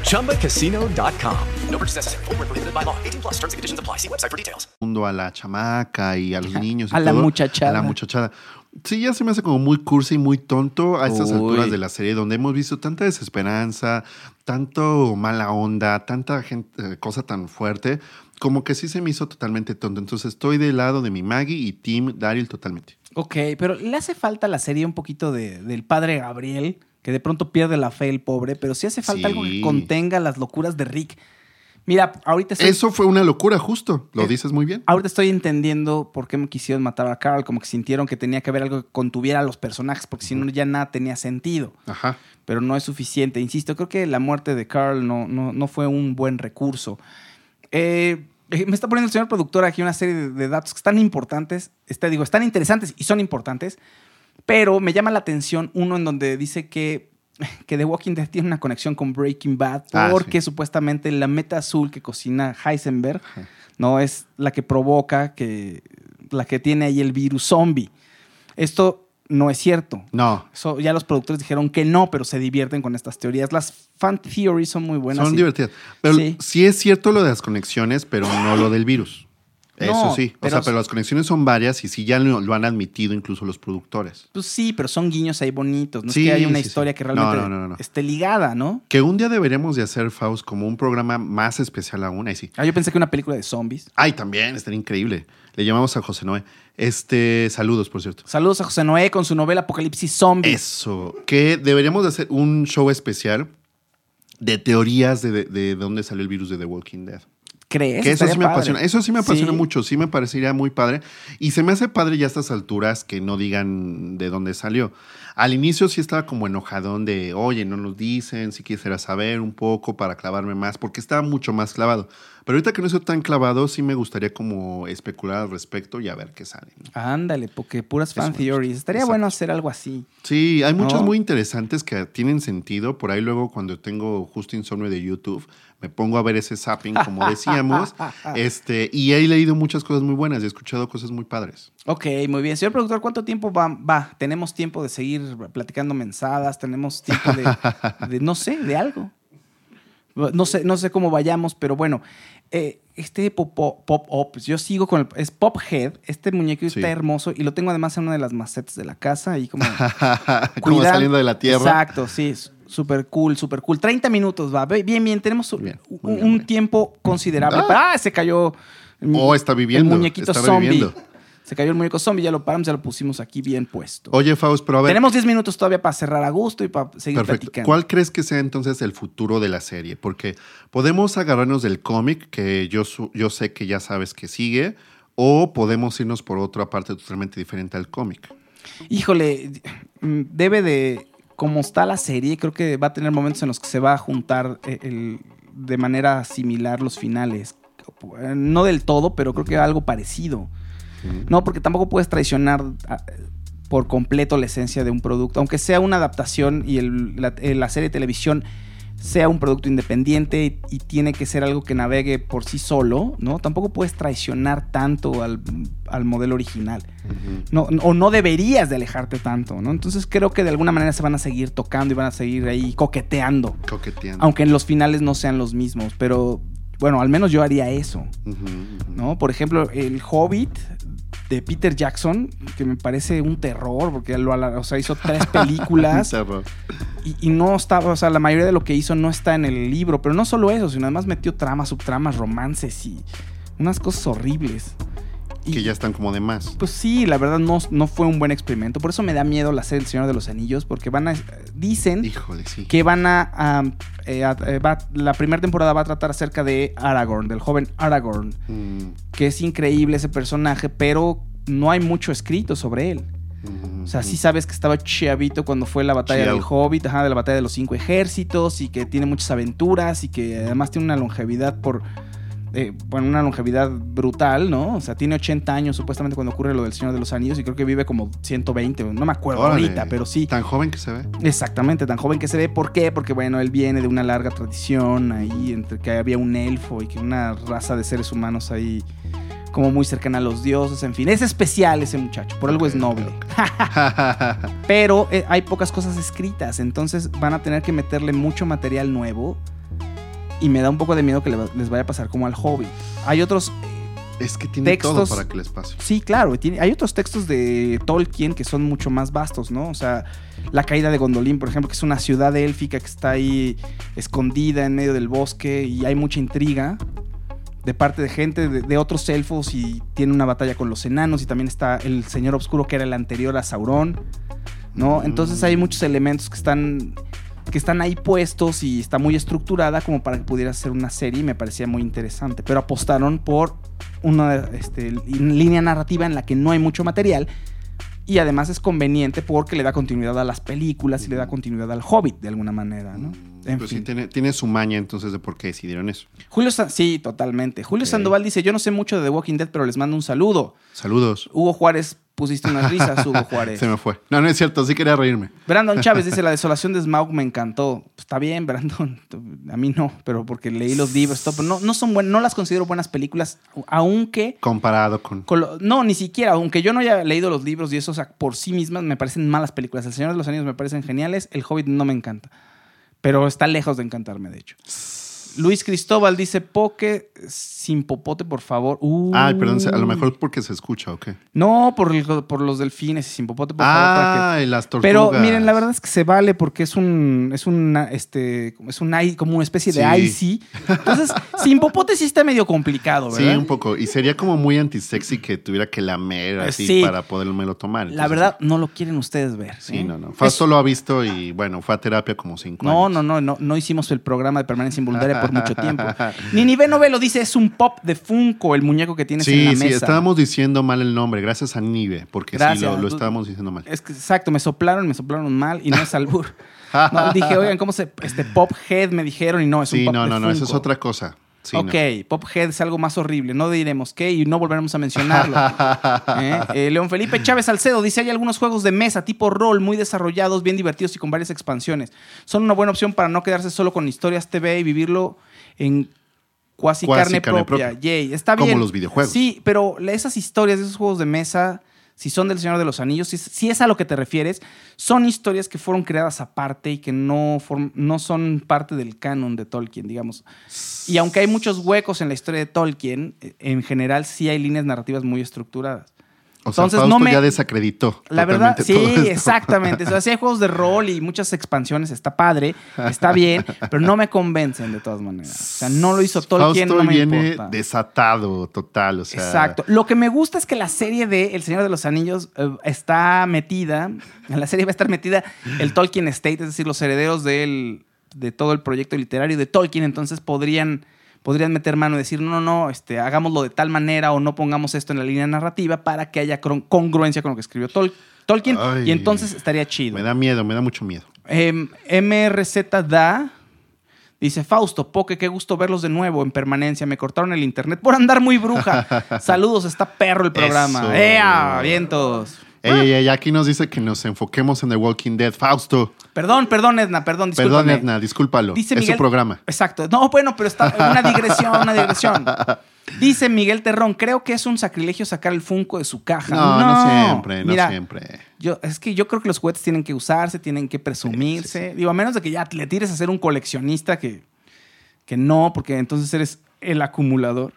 ChumbaCasino.com. No purchase necessary. Void where prohibited by law. 18 plus terms and conditions apply. See website for details. mundo a la chamaca y a los niños. y a la muchachada. A la muchachada. Sí, ya se me hace como muy cursi y muy tonto a estas Uy. alturas de la serie, donde hemos visto tanta desesperanza, tanto mala onda, tanta gente, eh, cosa tan fuerte, como que sí se me hizo totalmente tonto. Entonces estoy del lado de mi Maggie y Tim Daryl totalmente. Ok, pero le hace falta a la serie un poquito de, del padre Gabriel, que de pronto pierde la fe el pobre, pero sí hace falta algo que contenga las locuras de Rick. Mira, ahorita estoy, Eso fue una locura, justo. Lo Eh, dices muy bien. ahorita estoy entendiendo por qué me quisieron matar a Carl, como que sintieron que tenía que haber algo que contuviera a los personajes, porque si no ya nada tenía sentido. Ajá. Pero no es suficiente. Insisto, creo que la muerte de Carl no, no, no fue un buen recurso. Eh, eh, me está poniendo el señor productor aquí una serie de, de datos que están importantes, está, digo, están interesantes y son importantes, pero me llama la atención uno en donde dice que, que The Walking Dead tiene una conexión con Breaking Bad Ah, porque sí. supuestamente la meta azul que cocina Heisenberg no es la que provoca que la que tiene ahí el virus zombie. Esto no es cierto. No. Eso ya los productores dijeron que no, pero se divierten con estas teorías. Las fan theories son muy buenas. Son y- divertidas. Pero Sí. sí. es cierto lo de las conexiones, pero no lo del virus. Eso No, sí. O pero- sea, pero las conexiones son varias y sí ya lo, lo han admitido incluso los productores. Pues sí, pero son guiños ahí bonitos. No Sí, es que haya una sí, sí. historia que realmente no, no, esté ligada, ¿no? Que un día deberemos de hacer Faust como un programa más especial aún. Ahí sí. Ah, yo pensé que una película de zombies. Ay, también, estaría increíble. Le llamamos a José Noé. Este, saludos, por cierto. Saludos a José Noé con su novela Apocalipsis Zombie. Eso. Que deberíamos de hacer un show especial de teorías de, de, de dónde salió el virus de The Walking Dead. ¿Crees? Que eso sí me padre. apasiona. Eso sí me apasiona Sí. mucho. Sí me parecería muy padre. Y se me hace padre ya a estas alturas que no digan de dónde salió. Al inicio sí estaba como enojadón de, oye, no nos dicen, si quisiera saber un poco para clavarme más, porque estaba mucho más clavado. Pero ahorita que no estoy tan clavado, sí me gustaría como especular al respecto y a ver qué sale. Ándale, porque puras fan theories. Estaría exacto. bueno hacer algo así. Sí, hay muchas ¿No? muy interesantes que tienen sentido. Por ahí luego cuando tengo justo insomnio de YouTube, me pongo a ver ese zapping, como decíamos. este, y he leído muchas cosas muy buenas y he escuchado cosas muy padres. Ok, muy bien. Señor productor, ¿cuánto tiempo va? va? ¿Tenemos tiempo de seguir platicando mensadas? ¿Tenemos tiempo de, de no sé, de algo? No sé, no sé cómo vayamos, pero bueno. Eh, este pop-up, pop yo sigo con el... Es Pophead. Este muñeco Sí. está hermoso y lo tengo además en una de las macetas de la casa. Ahí como... como saliendo de la tierra. Exacto, sí. Súper cool, súper cool. 30 minutos va. Bien, bien. Tenemos un, Bien, muy un- bien, un muy bien. tiempo considerable. Ah. ¡Ah! Se cayó. el Oh, está viviendo, El muñequito está zombie. reviviendo. Se cayó el muñeco zombie, ya lo paramos, ya lo pusimos aquí bien puesto. Oye, Faust, pero a ver. Tenemos 10 minutos todavía para cerrar a gusto y para seguir Perfecto. platicando. ¿Cuál crees que sea entonces el futuro de la serie? Porque podemos agarrarnos del cómic, que yo, yo sé que ya sabes que sigue, o podemos irnos por otra parte totalmente diferente al cómic. Híjole, mm, debe de. Como está la serie, creo que va a tener momentos en los que se va a juntar eh, el- de manera similar los finales. No del todo, pero creo que algo parecido. No, porque tampoco puedes traicionar ah, por completo la esencia de un producto, aunque sea una adaptación y el- la, la serie de televisión sea un producto independiente y, y tiene que ser algo que navegue por sí solo, ¿no? Tampoco puedes traicionar tanto al, al modelo original. No, o no deberías de alejarte tanto, ¿no? Entonces creo que de alguna manera se van a seguir tocando y van a seguir ahí coqueteando. Coqueteando. Aunque en los finales no sean los mismos, pero bueno, al menos yo haría eso. ¿no? Por ejemplo, El Hobbit de Peter Jackson, que me parece un terror, porque lo, o sea, hizo tres películas y, y no estaba, o sea, la mayoría de lo que hizo no está en el libro, pero no solo eso, sino además metió tramas, subtramas, romances y unas cosas horribles. Y- Que ya están como de más. pues sí, la verdad no, no fue un buen experimento. Por eso me da miedo la serie El Señor de los Anillos, porque van a. Dicen Híjole, sí. que van a. a- eh, a- eh, va- la primera temporada va a tratar acerca de Aragorn, del joven Aragorn, Mm, que es increíble ese personaje, pero no hay mucho escrito sobre él. mm, O sea, sí sabes que estaba chavito cuando fue la batalla Chiao. del Hobbit, ajá, de la batalla de los cinco ejércitos, y que tiene muchas aventuras, y que además tiene una longevidad por. Eh, bueno, una longevidad brutal, ¿no? O sea, tiene 80 años supuestamente cuando ocurre lo del Señor de los Anillos, y creo que vive como 120, no me acuerdo Órale. ahorita, pero sí. Tan joven que se ve. Exactamente, tan joven que se ve. ¿Por qué? Porque, bueno, él viene de una larga tradición ahí, entre que había un elfo y que una raza de seres humanos ahí como muy cercana a los dioses, en fin. Es especial ese muchacho, por algo es noble. Pero eh, hay pocas cosas escritas, entonces van a tener que meterle mucho material nuevo. Y me da un poco de miedo que les vaya a pasar como al Hobbit. Hay otros es que tiene Textos- todo para que les pase. Sí, claro. tiene- hay otros textos de Tolkien que son mucho más vastos, ¿no? O sea, La caída de Gondolin, por ejemplo, que es una ciudad élfica que está ahí escondida en medio del bosque y hay mucha intriga de parte de gente de, de otros elfos y tiene una batalla con los enanos y también está el Señor Oscuro que era el anterior a Sauron, ¿no? Entonces hay muchos elementos que están que están ahí puestos y está muy estructurada como para que pudiera ser una serie y me parecía muy interesante. Pero apostaron por una este, línea narrativa en la que no hay mucho material y además es conveniente porque le da continuidad a las películas y le da continuidad al Hobbit de alguna manera, ¿no? En Pues fin. sí, tiene, tiene su maña entonces de por qué decidieron eso. Julio Sa- sí, totalmente. Julio. Sandoval dice, yo no sé mucho de The Walking Dead, pero les mando un saludo. Saludos. Hugo Juárez, pusiste unas risas, Hugo Juárez. Se me fue. No, no es cierto, sí quería reírme. Brandon Chávez dice, la desolación de Smaug me encantó. Pues, está bien, Brandon. A mí no, pero porque leí los libros. todo, pero no, no son buenas, no las considero buenas películas, aunque... Comparado con. con lo- no, ni siquiera, aunque yo no haya leído los libros y eso, o sea, por sí mismas me parecen malas películas. El Señor de los Anillos me parecen geniales, El Hobbit no me encanta. Pero está lejos de encantarme, de hecho. Luis Cristóbal dice, Poke sin popote, por favor. Ay, perdón, a lo mejor porque se escucha, ¿o qué? No, por, el- por los delfines y sin popote, por favor. para que- Ah, y las tortugas. Pero miren, la verdad es que se vale porque es un, es una, este, es un, como una especie de Sí. icy. Entonces, sin popote sí está medio complicado, ¿verdad? Sí, un poco. Y sería como muy antisexy que tuviera que lamer así Sí. para podérmelo tomar. La verdad, no lo quieren ustedes ver. Sí, ¿eh? no, no. Fausto lo ha visto y bueno, fue a terapia como cinco No, años. no, no, no, no hicimos el programa de permanencia involuntaria por mucho tiempo. Ninive Novelo dice es un pop de Funko, el muñeco que tienes en Sí, la sí, mesa. estábamos diciendo mal el nombre, gracias a Nive, porque sí, Gracias. lo, lo estábamos diciendo mal. Es que, exacto, me soplaron, me soplaron mal y no es albur. No, dije, oigan, ¿cómo se. Este Pop Head me dijeron y no, es un Sí, pop no, de no, no, eso es otra cosa. Sí, ok, Pop Head es algo más horrible. No diremos qué y no volveremos a mencionarlo. ¿Eh? Eh, León Felipe Chávez Salcedo dice: hay algunos juegos de mesa tipo rol muy desarrollados, bien divertidos y con varias expansiones. Son una buena opción para no quedarse solo con historias TV y vivirlo en cuasi Cuasi carne, carne propia. propia. Yay, está Como bien. los videojuegos. Sí, pero esas historias de esos juegos de mesa, si son del Señor de los Anillos, si, es a lo que te refieres, son historias que fueron creadas aparte y que no, no son parte del canon de Tolkien, digamos. Y aunque hay muchos huecos en la historia de Tolkien, eh, en general sí hay líneas narrativas muy estructuradas. O sea, Entonces, Fausto no me- ya desacreditó. La verdad, sí, exactamente. O sea, sí hay juegos de rol y muchas expansiones, está padre, está bien, pero no me convencen de todas maneras. O sea, no lo hizo Tolkien, Fausto no me viene importa. desatado, total. O sea, Exacto. Lo que me gusta es que la serie de El Señor de los Anillos eh, está metida, en la serie va a estar metida el Tolkien Estate, es decir, los herederos del- de todo el proyecto literario de Tolkien, entonces podrían, podrían meter mano y decir, no, no, no, este, hagámoslo de tal manera o no pongamos esto en la línea narrativa para que haya congruencia con lo que escribió Tol- Tolkien Ay. y entonces estaría chido. Me da miedo, me da mucho miedo. Em, MRZ da. Dice Fausto, Poke, qué gusto verlos de nuevo en permanencia. Me cortaron el internet por andar muy bruja. Saludos, está perro el programa. Eso. ¡Ea! Vientos. Ey, ey, aquí nos dice que nos enfoquemos en The Walking Dead. Fausto, Perdón, perdón, Edna, perdón, discúlpame. perdón, Edna, discúlpalo. Dice es su programa. Exacto. No, bueno, pero está una digresión, una digresión. Dice Miguel Terrón, creo que es un sacrilegio sacar el Funko de su caja. No, no, siempre, no Mira, siempre. Yo, es que yo creo que los juguetes tienen que usarse, tienen que presumirse. Digo, a menos de que ya le tires a ser un coleccionista que, que no, porque entonces eres el acumulador.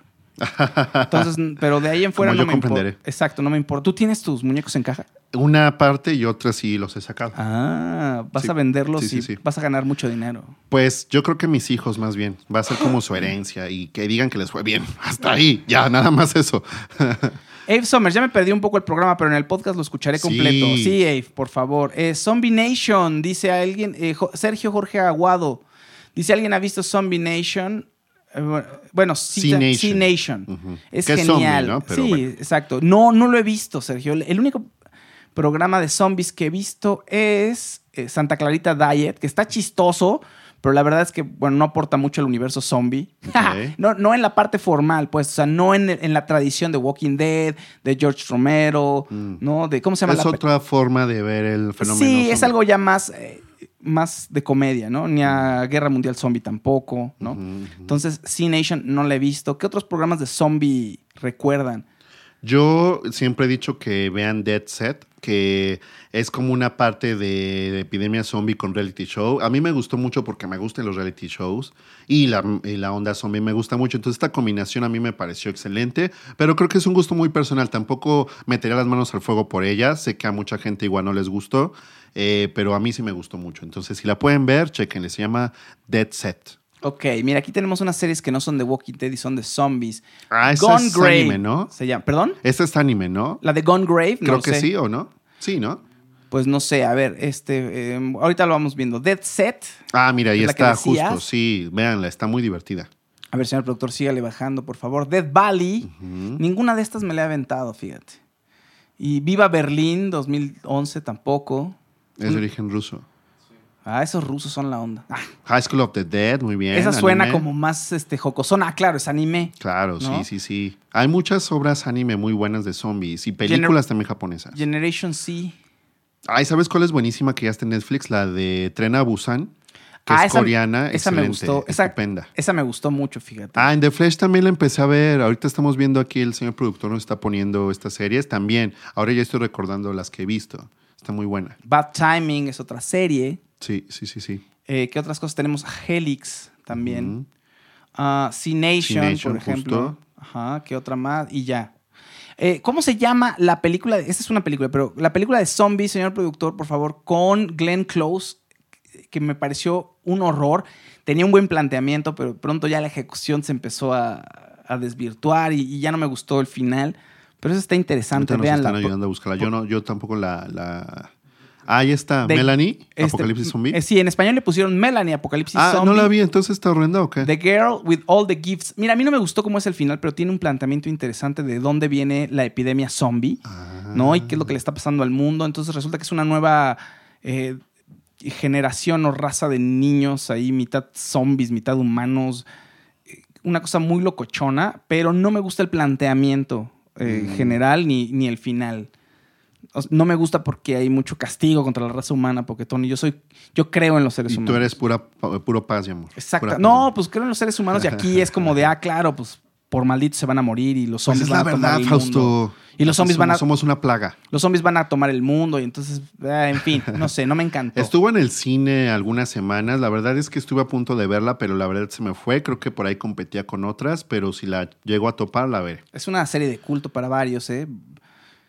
Entonces, pero de ahí en fuera Como no yo me importa. comprenderé. Exacto, no me importa. ¿Tú tienes tus muñecos en caja? Una parte y otra sí los he sacado. Ah, vas Sí. a venderlos Sí, sí, y vas a ganar mucho dinero. Pues yo creo que mis hijos más bien. Va a ser como su herencia y que digan que les fue bien. Hasta ahí, ya, nada más eso. Abe Summers, ya me perdí un poco el programa, pero en el podcast lo escucharé completo. Sí, Abe, por favor. Eh, Zombie Nation, dice alguien, eh, Sergio Jorge Aguado. Dice alguien ha visto Zombie Nation. Eh, bueno, ta- Nation. Es Que es genial. zombie, ¿no? Pero sí, bueno. exacto. No, no lo he visto, Sergio. El único programa de zombies que he visto es eh, Santa Clarita Diet, que está chistoso, pero la verdad es que, bueno, no aporta mucho al universo zombie. no, no en la parte formal, pues, o sea, no en, en la tradición de Walking Dead, de George Romero, ¿no? De, ¿Cómo se llama Mm. Es la otra forma de ver el fenómeno. Sí, es algo ya más, eh, más de comedia, ¿no? Ni a Guerra Mundial Zombie tampoco, ¿no? Entonces, Sea Nation no la he visto. ¿Qué otros programas de zombie recuerdan? Yo siempre he dicho que vean Dead Set, que es como una parte de, de epidemia zombie con reality show. A mí me gustó mucho porque me gustan los reality shows y la, y la onda zombie me gusta mucho. Entonces esta combinación a mí me pareció excelente, pero creo que es un gusto muy personal. Tampoco metería las manos al fuego por ella. Sé que a mucha gente igual no les gustó, eh, pero a mí sí me gustó mucho. Entonces si la pueden ver, chequenle. Se llama Dead Set. Ok, mira, aquí tenemos unas series que no son de Walking Dead y son de zombies. Ah, Gone es Grave. anime, ¿no? Se llama, ¿Perdón? Este es anime, ¿no? La de Gone Grave, no Creo lo que sé. sí, ¿o no? Sí, ¿no? Pues no sé, a ver, este, eh, ahorita lo vamos viendo. Dead Set. Ah, mira, ahí ¿Es la que está, justo. Sí, véanla, está muy divertida. A ver, señor productor, sígale bajando, por favor. Dead Valley. Ninguna de estas me la he aventado, fíjate. Y Viva Berlín 2011 tampoco. Es de origen ruso. Ah, esos rusos son la onda. Ah, High School of the Dead, muy bien. esa suena anime. como más este, jocosona. Ah, claro, es anime. Claro, ¿no? sí, sí, sí. Hay muchas obras anime muy buenas de zombies y películas también japonesas. Generation C. Ay, ¿sabes cuál es buenísima que ya está en Netflix? La de Tren a Busan, que Ah, es esa- coreana, esa me gustó. Esa- estupenda. Esa me gustó mucho, fíjate. Ah, en The Flash también la empecé a ver. Ahorita estamos viendo aquí, el señor productor nos está poniendo estas series también. Ahora ya estoy recordando las que he visto. Está muy buena. Bad Timing es otra serie. Sí, sí, sí, sí. Eh, ¿Qué otras cosas tenemos? Helix también. Ah, C Nation, C-Nation, por ejemplo. justo. Ajá, ¿qué otra más? Y ya. Eh, ¿Cómo se llama la película? Esta es una película, pero la película de zombies, señor productor, por favor, con Glenn Close, que me pareció un horror. Tenía un buen planteamiento, pero pronto ya la ejecución se empezó a, a desvirtuar y, y ya no me gustó el final. Pero eso está interesante, nos están ayudando a buscarla. Yo no, yo tampoco la, la... Ah, ahí está. De- Melanie, este, Apocalipsis Zombie. eh, sí, en español le pusieron Melanie, Apocalipsis ah, Zombie. ¿no la vi? ¿Entonces está horrenda o qué? The Girl with All the Gifts. Mira, a mí no me gustó cómo es el final, pero tiene un planteamiento interesante de dónde viene la epidemia zombie, ¿no? Y qué es lo que le está pasando al mundo. Entonces resulta que es una nueva eh, generación o raza de niños ahí, mitad zombies, mitad humanos. Eh, Una cosa muy locochona, pero no me gusta el planteamiento eh, general ni, ni el final. O sea, no me gusta porque hay mucho castigo contra la raza humana, porque Tony, yo soy, yo creo en los seres Y humanos. tú eres pura, puro paz y amor. Exacto. Paz No, pues creo en los seres humanos y aquí es como de, ah, claro, pues por malditos se van a morir y los Pues zombies es la van a tomar verdad, el Fausto. mundo. Y los zombies van a somos- una plaga. los zombies van a tomar el mundo y entonces, ah, en fin, no sé, no me encantó. Estuvo en el cine algunas semanas. La verdad es que estuve a punto de verla, pero la verdad se me fue. Creo que por ahí competía con otras, pero si la llego a topar, la veré. Es una serie de culto para varios, ¿eh?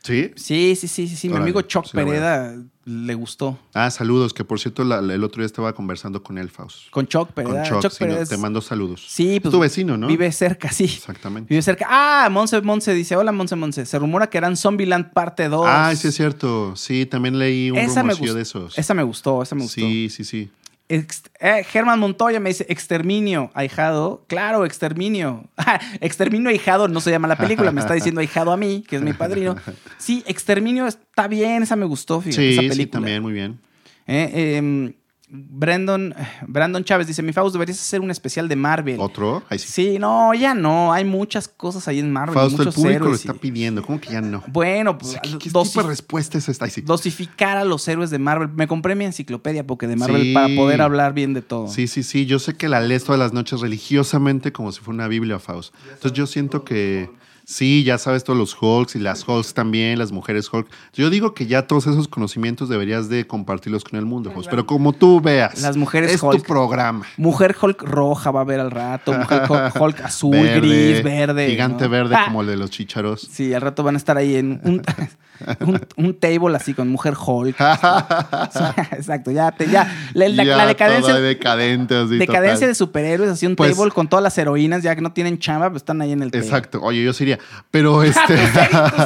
¿Sí? Sí, sí, sí, sí. sí. Mi Órale, amigo Choc sí a Pereda le gustó. Ah, saludos, que por cierto la- la- el otro día estaba conversando con él, Faust. Con Choc Pereda. Con Choc, Pereda es- te mando saludos. Sí, Es pues. tu vecino, ¿no? Vive cerca, sí. Exactamente. Vive cerca. Ah, Monse Monse dice: Hola, Monse Monse. Se rumora que eran Zombieland parte 2. Ah, sí es cierto. Sí, también leí un rumorcillo de esos. esa me gustó, esa me gustó. Sí, sí, sí. Eh, Germán Montoya me dice exterminio, ahijado. Claro, exterminio. exterminio, ahijado no se llama la película, me está diciendo ahijado a mí, que es mi padrino. Sí, exterminio está bien, esa me gustó, fíjate, Sí, esa sí, película. también, muy bien. Eh, em, Brandon, Brandon Chávez dice, mi Faust, deberías hacer un especial de Marvel. ¿Otro? Ahí sí. Sí, no, ya no. Hay muchas cosas ahí en Marvel. Fausto, el muchos público lo héroes está y- pidiendo. ¿Cómo que ya no? Bueno, pues, ¿Qué, qué dosi- tipo de respuesta es esta? Sí. dosificar a los héroes de Marvel. Me compré mi enciclopedia porque de Marvel Sí. para poder hablar bien de todo. Sí, sí, sí. Yo sé que la lees todas las noches religiosamente como si fuera una Biblia, Faust. Entonces yo siento que sí, ya sabes todos los Hulks y las Hulks también, las mujeres Hulk. Yo digo que ya todos esos conocimientos deberías de compartirlos con el mundo. Pero como tú veas. Las mujeres es Hulk. tu programa. Mujer Hulk roja va a ver al rato. Mujer Hulk, Hulk azul, Verde, gris, verde. Gigante ¿no? verde Ah, como el de los chícharos. Sí, al rato van a estar ahí en un, un, un table así con mujer Hulk. Exacto, ya, te, ya. La, la- Ya la decadencia, todo decadente, así, decadencia total. de superhéroes, así un Pues- table con todas las heroínas, ya que no tienen chamba, pues están ahí en el table. Exacto. Oye, yo sería. Pero este.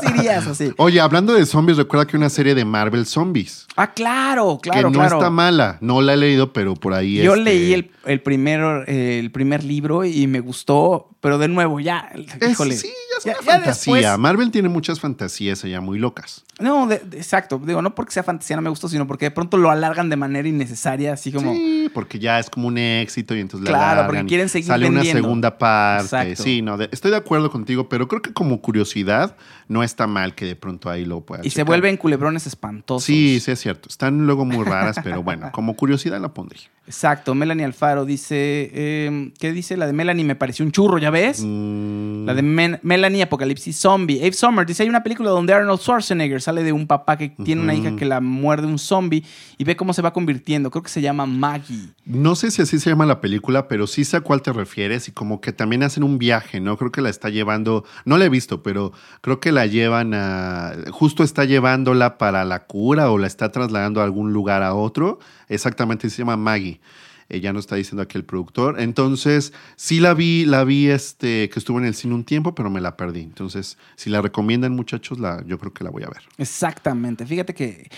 Serías así. Oye, hablando de zombies, recuerda que hay una serie de Marvel Zombies. Ah, claro, claro, que no claro. está mala. No la he leído, pero por ahí Yo este, leí el, el, primero, el primer libro y me gustó, pero de nuevo, ya, Es- híjole. sí, ya es Ya- una ya fantasía. después- Marvel tiene muchas fantasías allá muy locas. No, de- de- exacto. Digo, no porque sea fantasía no me gustó, sino porque de pronto lo alargan de manera innecesaria, así como. Sí, porque ya es como un éxito y entonces Claro, la alargan porque y quieren seguir Sale una segunda parte. Exacto. Sí, no, de- estoy de acuerdo contigo, pero creo que como curiosidad no está mal que de pronto ahí lo puedas Y se vuelven culebrones espantosos. Sí, sí es cierto. Están luego muy raras, pero bueno, como curiosidad la pondría. Exacto. Melanie Alfaro dice. eh, ¿Qué dice? La de Melanie me pareció un churro, ¿ya ves? Mm, La de Men- Melanie Apocalipsis Zombie. Abe Summer dice: hay una película donde Arnold Schwarzenegger sale de un papá que tiene una hija que la muerde un zombie y ve cómo se va convirtiendo. Creo que se llama Maggie. No sé si así se llama la película, pero sí sé a cuál te refieres y como que también hacen un viaje, ¿no? Creo que la está llevando, no la he visto, pero creo que la llevan a, justo está llevándola para la cura o la está trasladando a algún lugar a otro. Exactamente, se llama Maggie. Eh, ya nos está diciendo aquí el productor. Entonces, sí la vi, la vi este, que estuvo en el cine un tiempo, pero me la perdí. Entonces, si la recomiendan, muchachos, la, yo creo que la voy a ver. Exactamente. Fíjate que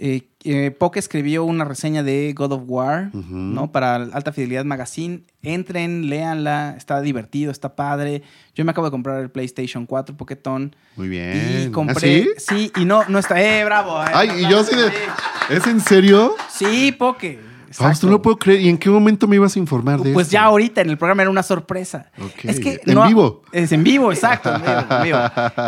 eh, eh, Poke escribió una reseña de God of War, ¿no? Para Alta Fidelidad Magazine. Entren, léanla, está divertido, está padre. Yo me acabo de comprar el PlayStation 4 Pokéton. Muy bien. Y compré. ¿Ah, sí? sí? y no, no está. ¡Eh, bravo! eh, Ay, y yo así de, ¿es en serio? Sí, Poke. Fausto, no lo puedo creer. ¿Y en qué momento me ibas a informar de Pues esto? ya ahorita en el programa era una sorpresa. Es que ¿En no- vivo? Es en vivo, exacto. en vivo, en vivo.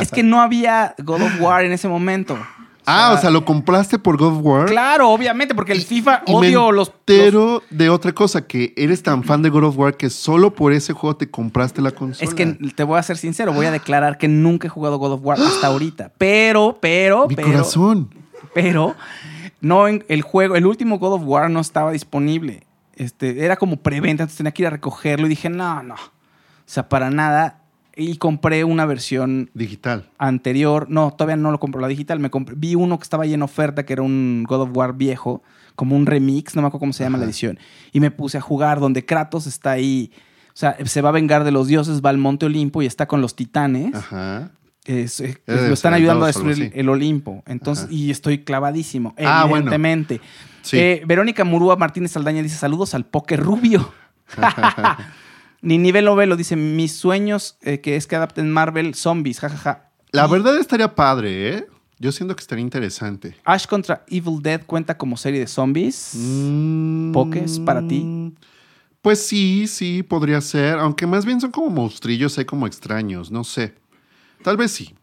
Es que no había God of War en ese momento. Ah, o sea, lo compraste por God of War. Claro, obviamente, porque el FIFA Y odio me los, los- entero de otra cosa, que eres tan fan de God of War que solo por ese juego te compraste la consola. Es que te voy a ser sincero, voy a declarar que nunca he jugado God of War hasta ahorita. Pero, pero, Mi pero. corazón. Pero, no, en- el juego, el último God of War no estaba disponible. Este, era como preventa, entonces tenía que ir a recogerlo y dije, no, no. O sea, para nada. Y compré una versión Digital. anterior. No, todavía no lo compro la digital. Me compré, vi uno que estaba ahí en oferta, que era un God of War viejo, como un remix, no me acuerdo cómo se llama la edición. Y me puse a jugar donde Kratos está ahí. O sea, se va a vengar de los dioses, va al Monte Olimpo y está con los titanes. Ajá. Es- lo están ayudando a destruir el Olimpo. Entonces, y estoy clavadísimo, Ah, bueno. evidentemente. Sí. Eh, Verónica Murúa Martínez Saldaña dice: Saludos al Poke Rubio. Ni nivel novelo dice: Mis sueños eh, que es que adapten Marvel zombies, jajaja. La verdad estaría padre, ¿eh? Yo siento que estaría interesante. Ash contra Evil Dead cuenta como serie de zombies. Mm, Pokés para ti. Pues sí, sí, podría ser. Aunque más bien son como monstrillos, hay como extraños, no sé. Tal vez sí.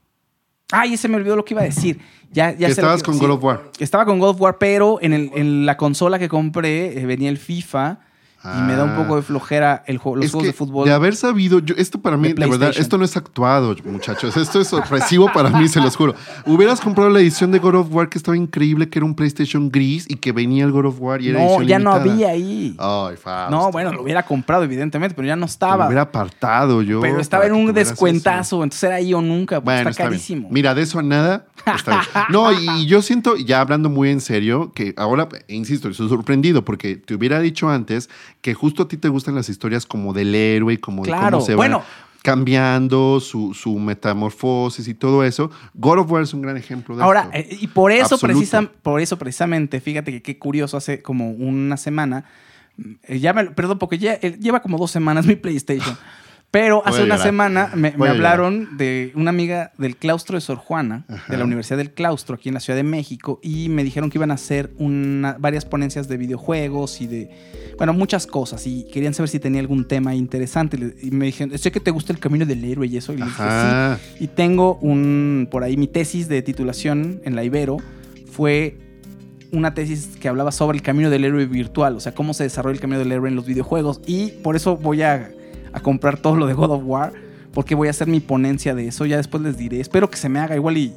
Ay, se me olvidó lo que iba a decir. Ya, ya sé estabas con. God of War. Estaba con God of War, pero en, el- en la consola que compré eh, venía el FIFA Y me da un poco de flojera el juego, los Es juegos que de fútbol. De haber sabido, yo, esto para mí, De de verdad, esto no es actuado, muchachos. Esto es sorpresivo para mí, se los juro. Hubieras comprado la edición de God of War que estaba increíble, que era un PlayStation gris y que venía el God of War y era no, edición ya no limitada. había ahí. Ay, Fausto. no, bueno, lo hubiera comprado, evidentemente, pero ya no Lo estaba. hubiera apartado yo. pero estaba en un descuentazo, entonces era ahí o nunca, eso. Bueno, está está bien. carísimo. Mira, de eso a nada. está bien. No, y yo siento, ya hablando muy en serio, que ahora, insisto, estoy sorprendido porque te hubiera dicho antes que justo a ti te gustan las historias como del héroe y como de cómo se bueno. va cambiando su, su metamorfosis y todo eso. God of War es un gran ejemplo de Ahora, esto. eh, y por eso, precisa- por eso precisamente, fíjate que qué curioso, hace como una semana, eh, ya me, perdón, porque ya, eh, lleva como dos semanas mi PlayStation, pero Voy hace una semana me, hablaron de una amiga del claustro de Sor Juana, Ajá. de la Universidad del Claustro, aquí en la Ciudad de México, y me dijeron que iban a hacer una, varias ponencias de videojuegos y de, bueno, muchas cosas, y querían saber si tenía algún tema interesante, y me dijeron, sé que te gusta el camino del héroe y eso, y les dije, sí, Ajá. y tengo un, por ahí, mi tesis de titulación en la Ibero fue una tesis que hablaba sobre el camino del héroe virtual, o sea, cómo se desarrolla el camino del héroe en los videojuegos. Y por eso voy a, a comprar todo lo de God of War, porque voy a hacer mi ponencia de eso. Ya después les diré. Espero que se me haga igual y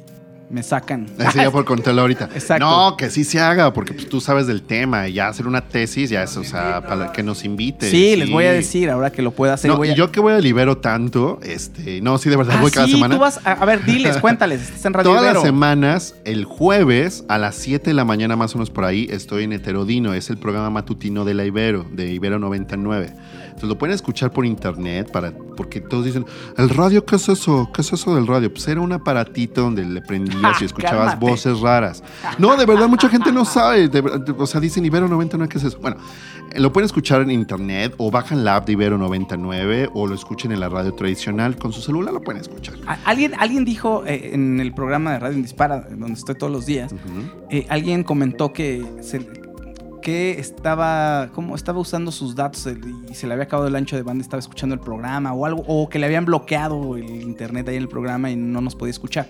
me sacan. Ese ya por contarlo ahorita. Exacto. No, que sí se haga, porque pues, tú sabes del tema. Y ya hacer una tesis, ya es, o sea, para que nos invite. Sí, les voy a decir ahora que lo pueda hacer. No, voy y yo que voy a libero tanto, este, no, sí, de verdad Ah, voy cada sí, semana. tú vas a, a ver, diles, cuéntales, estás en Radio Todas Ibero. las semanas, el jueves a las 7 de la mañana, más o menos por ahí, estoy en Heterodino. Es el programa matutino de la Ibero, de Ibero 99. Entonces lo pueden escuchar por internet, para, porque todos dicen, ¿el radio qué es eso? ¿Qué es eso del radio? Pues era un aparatito donde le prendías y escuchabas Cálmate. voces raras. No, de verdad, mucha gente no sabe. de o sea, dicen Ibero 99, ¿qué es eso? Bueno, lo pueden escuchar en internet o bajan la app de Ibero 99 o lo escuchen en la radio tradicional. Con su celular lo pueden escuchar. Alguien, alguien dijo eh, en el programa de Radio en Dispara, donde estoy todos los días, eh, alguien comentó que se- que estaba como estaba usando sus datos y se le había acabado el ancho de banda, estaba escuchando el programa o algo, o que le habían bloqueado el internet ahí en el programa y no nos podía escuchar.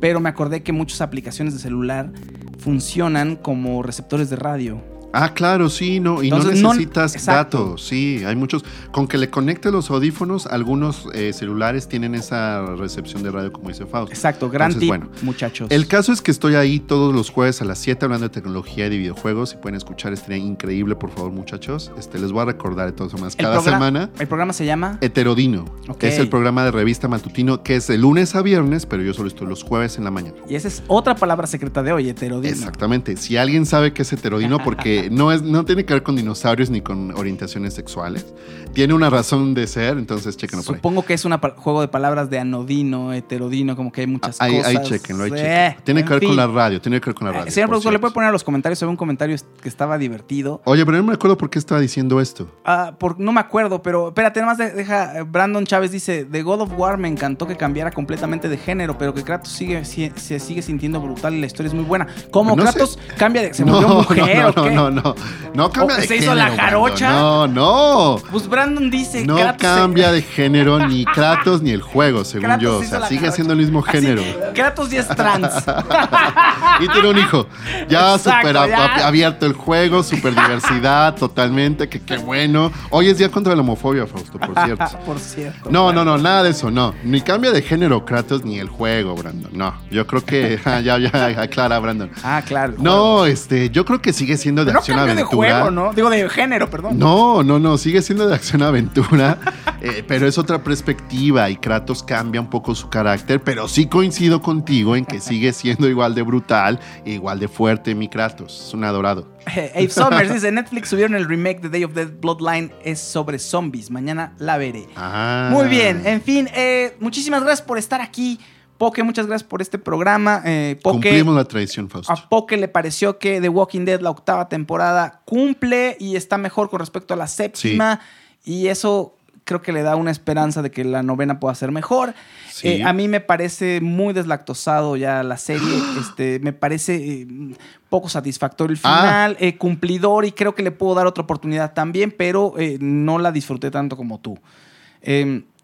Pero me acordé que muchas aplicaciones de celular funcionan como receptores de radio. Ah, claro, sí, no, y Entonces, no necesitas datos, sí, hay muchos. Con que le conectes los audífonos, algunos eh, celulares tienen esa recepción de radio, como dice Fausto. Exacto, gran Entonces, tip, bueno, muchachos. El caso es que estoy ahí todos los jueves a las 7 hablando de tecnología y de videojuegos. Si pueden escuchar, estaría increíble, por favor, muchachos. Este, les voy a recordar de todas formas, cada semana. El programa se llama Heterodino, que es el programa de revista matutino que es de lunes a viernes, pero yo solo estoy los jueves en la mañana. y esa es otra palabra secreta de hoy, heterodino. Exactamente. Si alguien sabe que es heterodino, porque no, es, no tiene que ver con dinosaurios ni con orientaciones sexuales, tiene una razón de ser, entonces chequenlo por ahí. Supongo que es un juego de palabras de anodino, heterodino, como que hay muchas Ahí, cosas. ahí chequenlo, ahí Eh, chequenlo. Tiene en que ver fin. con la radio, tiene que ver con la radio. Eh, señor productor, ¿le puede poner a los comentarios? Había un comentario que estaba divertido. Oye, pero no me acuerdo por qué estaba diciendo esto. Ah, por- no me acuerdo, pero espérate, nada más de- deja. eh, Brandon Chávez dice: The God of War me encantó que cambiara completamente de género, pero que Kratos sigue, si- se sigue sintiendo brutal y la historia es muy buena. ¿Cómo No sé. Kratos cambia de. ¿Se no, volvió mujer no, o qué? no, no, no, no cambia ¿O de se hizo la género, jarocha? Brandon. No, no. Pues Brandon dice: No Kratos se- cambia de género ni Kratos ni el juego, según Kratos yo. O sea, sigue jarocha. siendo el mismo Así, género. Kratos ya es trans. y tiene un hijo. Ya súper abierto el juego, súper diversidad, totalmente, que qué bueno. Hoy es día contra la homofobia, Fausto, por cierto. por cierto. No, no, no, nada de eso, no. Ni cambia de género Kratos ni el juego, Brandon. No, yo creo que ah, ya, ya aclara, Brandon. Ah, claro. No, este, yo creo que sigue siendo de no acción de juego, ¿no? Digo, de género, perdón. No, no, no, sigue siendo de acción aventura, eh, pero es otra perspectiva y Kratos cambia un poco su carácter, pero sí coincido contigo en que sigue siendo igual de brutal e igual de fuerte mi Kratos, es un adorado. Eh, Abe Summers dice: Netflix subieron el remake de Day of the Dead Bloodline, es sobre zombies. Mañana la veré. Ah. Muy bien, en fin, eh, muchísimas gracias por estar aquí. Poke, muchas gracias por este programa. Eh, Poke, Cumplimos la tradición, Fausto. a Poke le pareció que The Walking Dead, la octava temporada, cumple y está mejor con respecto a la séptima. Y eso creo que le da una esperanza de que la novena pueda ser mejor. Sí. Eh, a mí me parece muy deslactosado ya la serie. este, me parece eh, poco satisfactorio el Ah. final, eh, cumplidor y creo que le puedo dar otra oportunidad también, pero no la disfruté tanto como tú.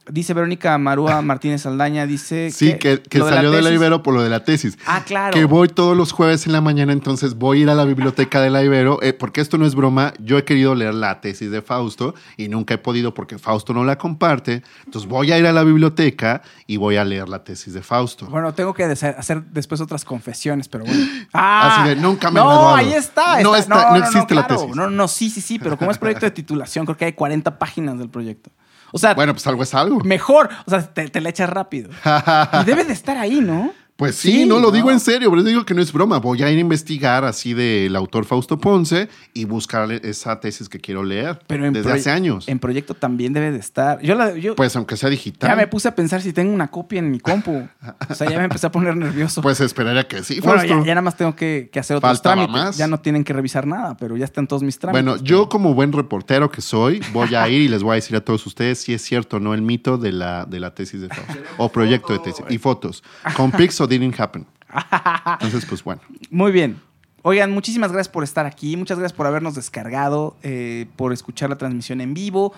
Dice Verónica Marúa Martínez Aldaña, dice Sí, que, que lo salió de la Ibero por lo de la tesis. Ah, claro. Que voy todos los jueves en la mañana, entonces voy a ir a la biblioteca de la Ibero, eh, porque esto no es broma. Yo he querido leer la tesis de Fausto y nunca he podido porque Fausto no la comparte. Entonces voy a ir a la biblioteca y voy a leer la tesis de Fausto. Bueno, tengo que hacer después otras confesiones, pero bueno. Ah, Así de, nunca me No, graduado. ahí está. No está- no existe la claro. tesis. No, no, sí, sí, sí, pero como es proyecto de titulación, creo que hay 40 páginas del proyecto. O sea, Bueno, pues algo es algo. mejor. O sea, te, te la echas rápido. Y debe de estar ahí, ¿no? Pues sí, Sí, no lo digo en serio, pero digo que no es broma. Voy a ir a investigar así del autor Fausto Ponce y buscar esa tesis que quiero leer Pero en desde hace años. En proyecto también debe de estar. Yo, la, yo Pues aunque sea digital. ya me puse a pensar si tengo una copia en mi compu. O sea, ya me empecé a poner nervioso. Pues esperaría que sí, bueno, Fausto. ya, ya nada más tengo que, que hacer otros Faltaba trámites. más. Ya no tienen que revisar nada, pero ya están todos mis trámites. Bueno, yo como buen reportero que soy, voy a ir y les voy a decir a todos ustedes si es cierto o no el mito de la, de la tesis de Fausto. O proyecto de tesis. Y fotos. Con pics didn't happen. Entonces, pues bueno. Muy bien. Oigan, muchísimas gracias por estar aquí. Muchas gracias por habernos descargado, eh, por escuchar la transmisión en vivo.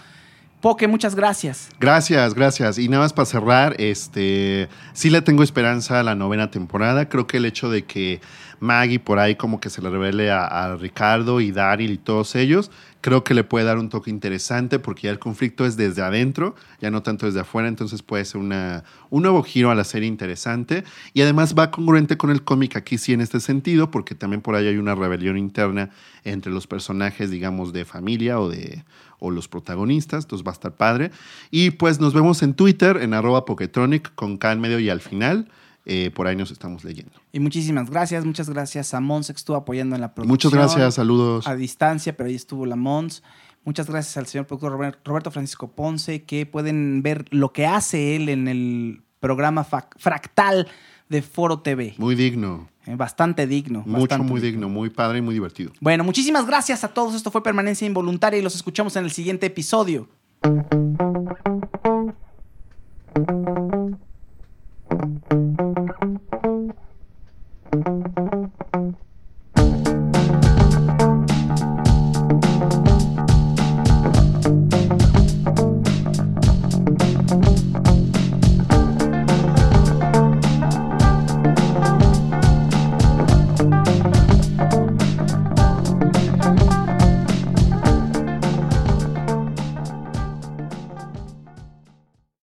Poke, muchas gracias. Gracias, gracias. Y nada más para cerrar, este, sí le tengo esperanza a la novena temporada. Creo que el hecho de que Maggie por ahí como que se le revele a, Ricardo y Daryl y todos ellos, creo que le puede dar un toque interesante porque ya el conflicto es desde adentro, ya no tanto desde afuera, entonces puede ser una, un nuevo giro a la serie interesante. Y además va congruente con el cómic aquí sí en este sentido, porque también por ahí hay una rebelión interna entre los personajes, digamos, de familia o de o los protagonistas, entonces va a estar padre. Y pues nos vemos en Twitter, en arroba Poketronic, con K en medio y al final. Eh, por ahí nos estamos leyendo. Y muchísimas gracias. Muchas gracias a Mons que estuvo apoyando en la producción. Muchas gracias, saludos. A distancia, pero ahí estuvo la Mons. Muchas gracias al señor productor Robert- Roberto Francisco Ponce, que pueden ver lo que hace él en el programa Fractal de Foro TV. Muy digno, eh, bastante digno. Mucho, muy digno. muy padre y muy divertido. Bueno, muchísimas gracias a todos. Esto fue Permanencia Involuntaria y los escuchamos en el siguiente episodio.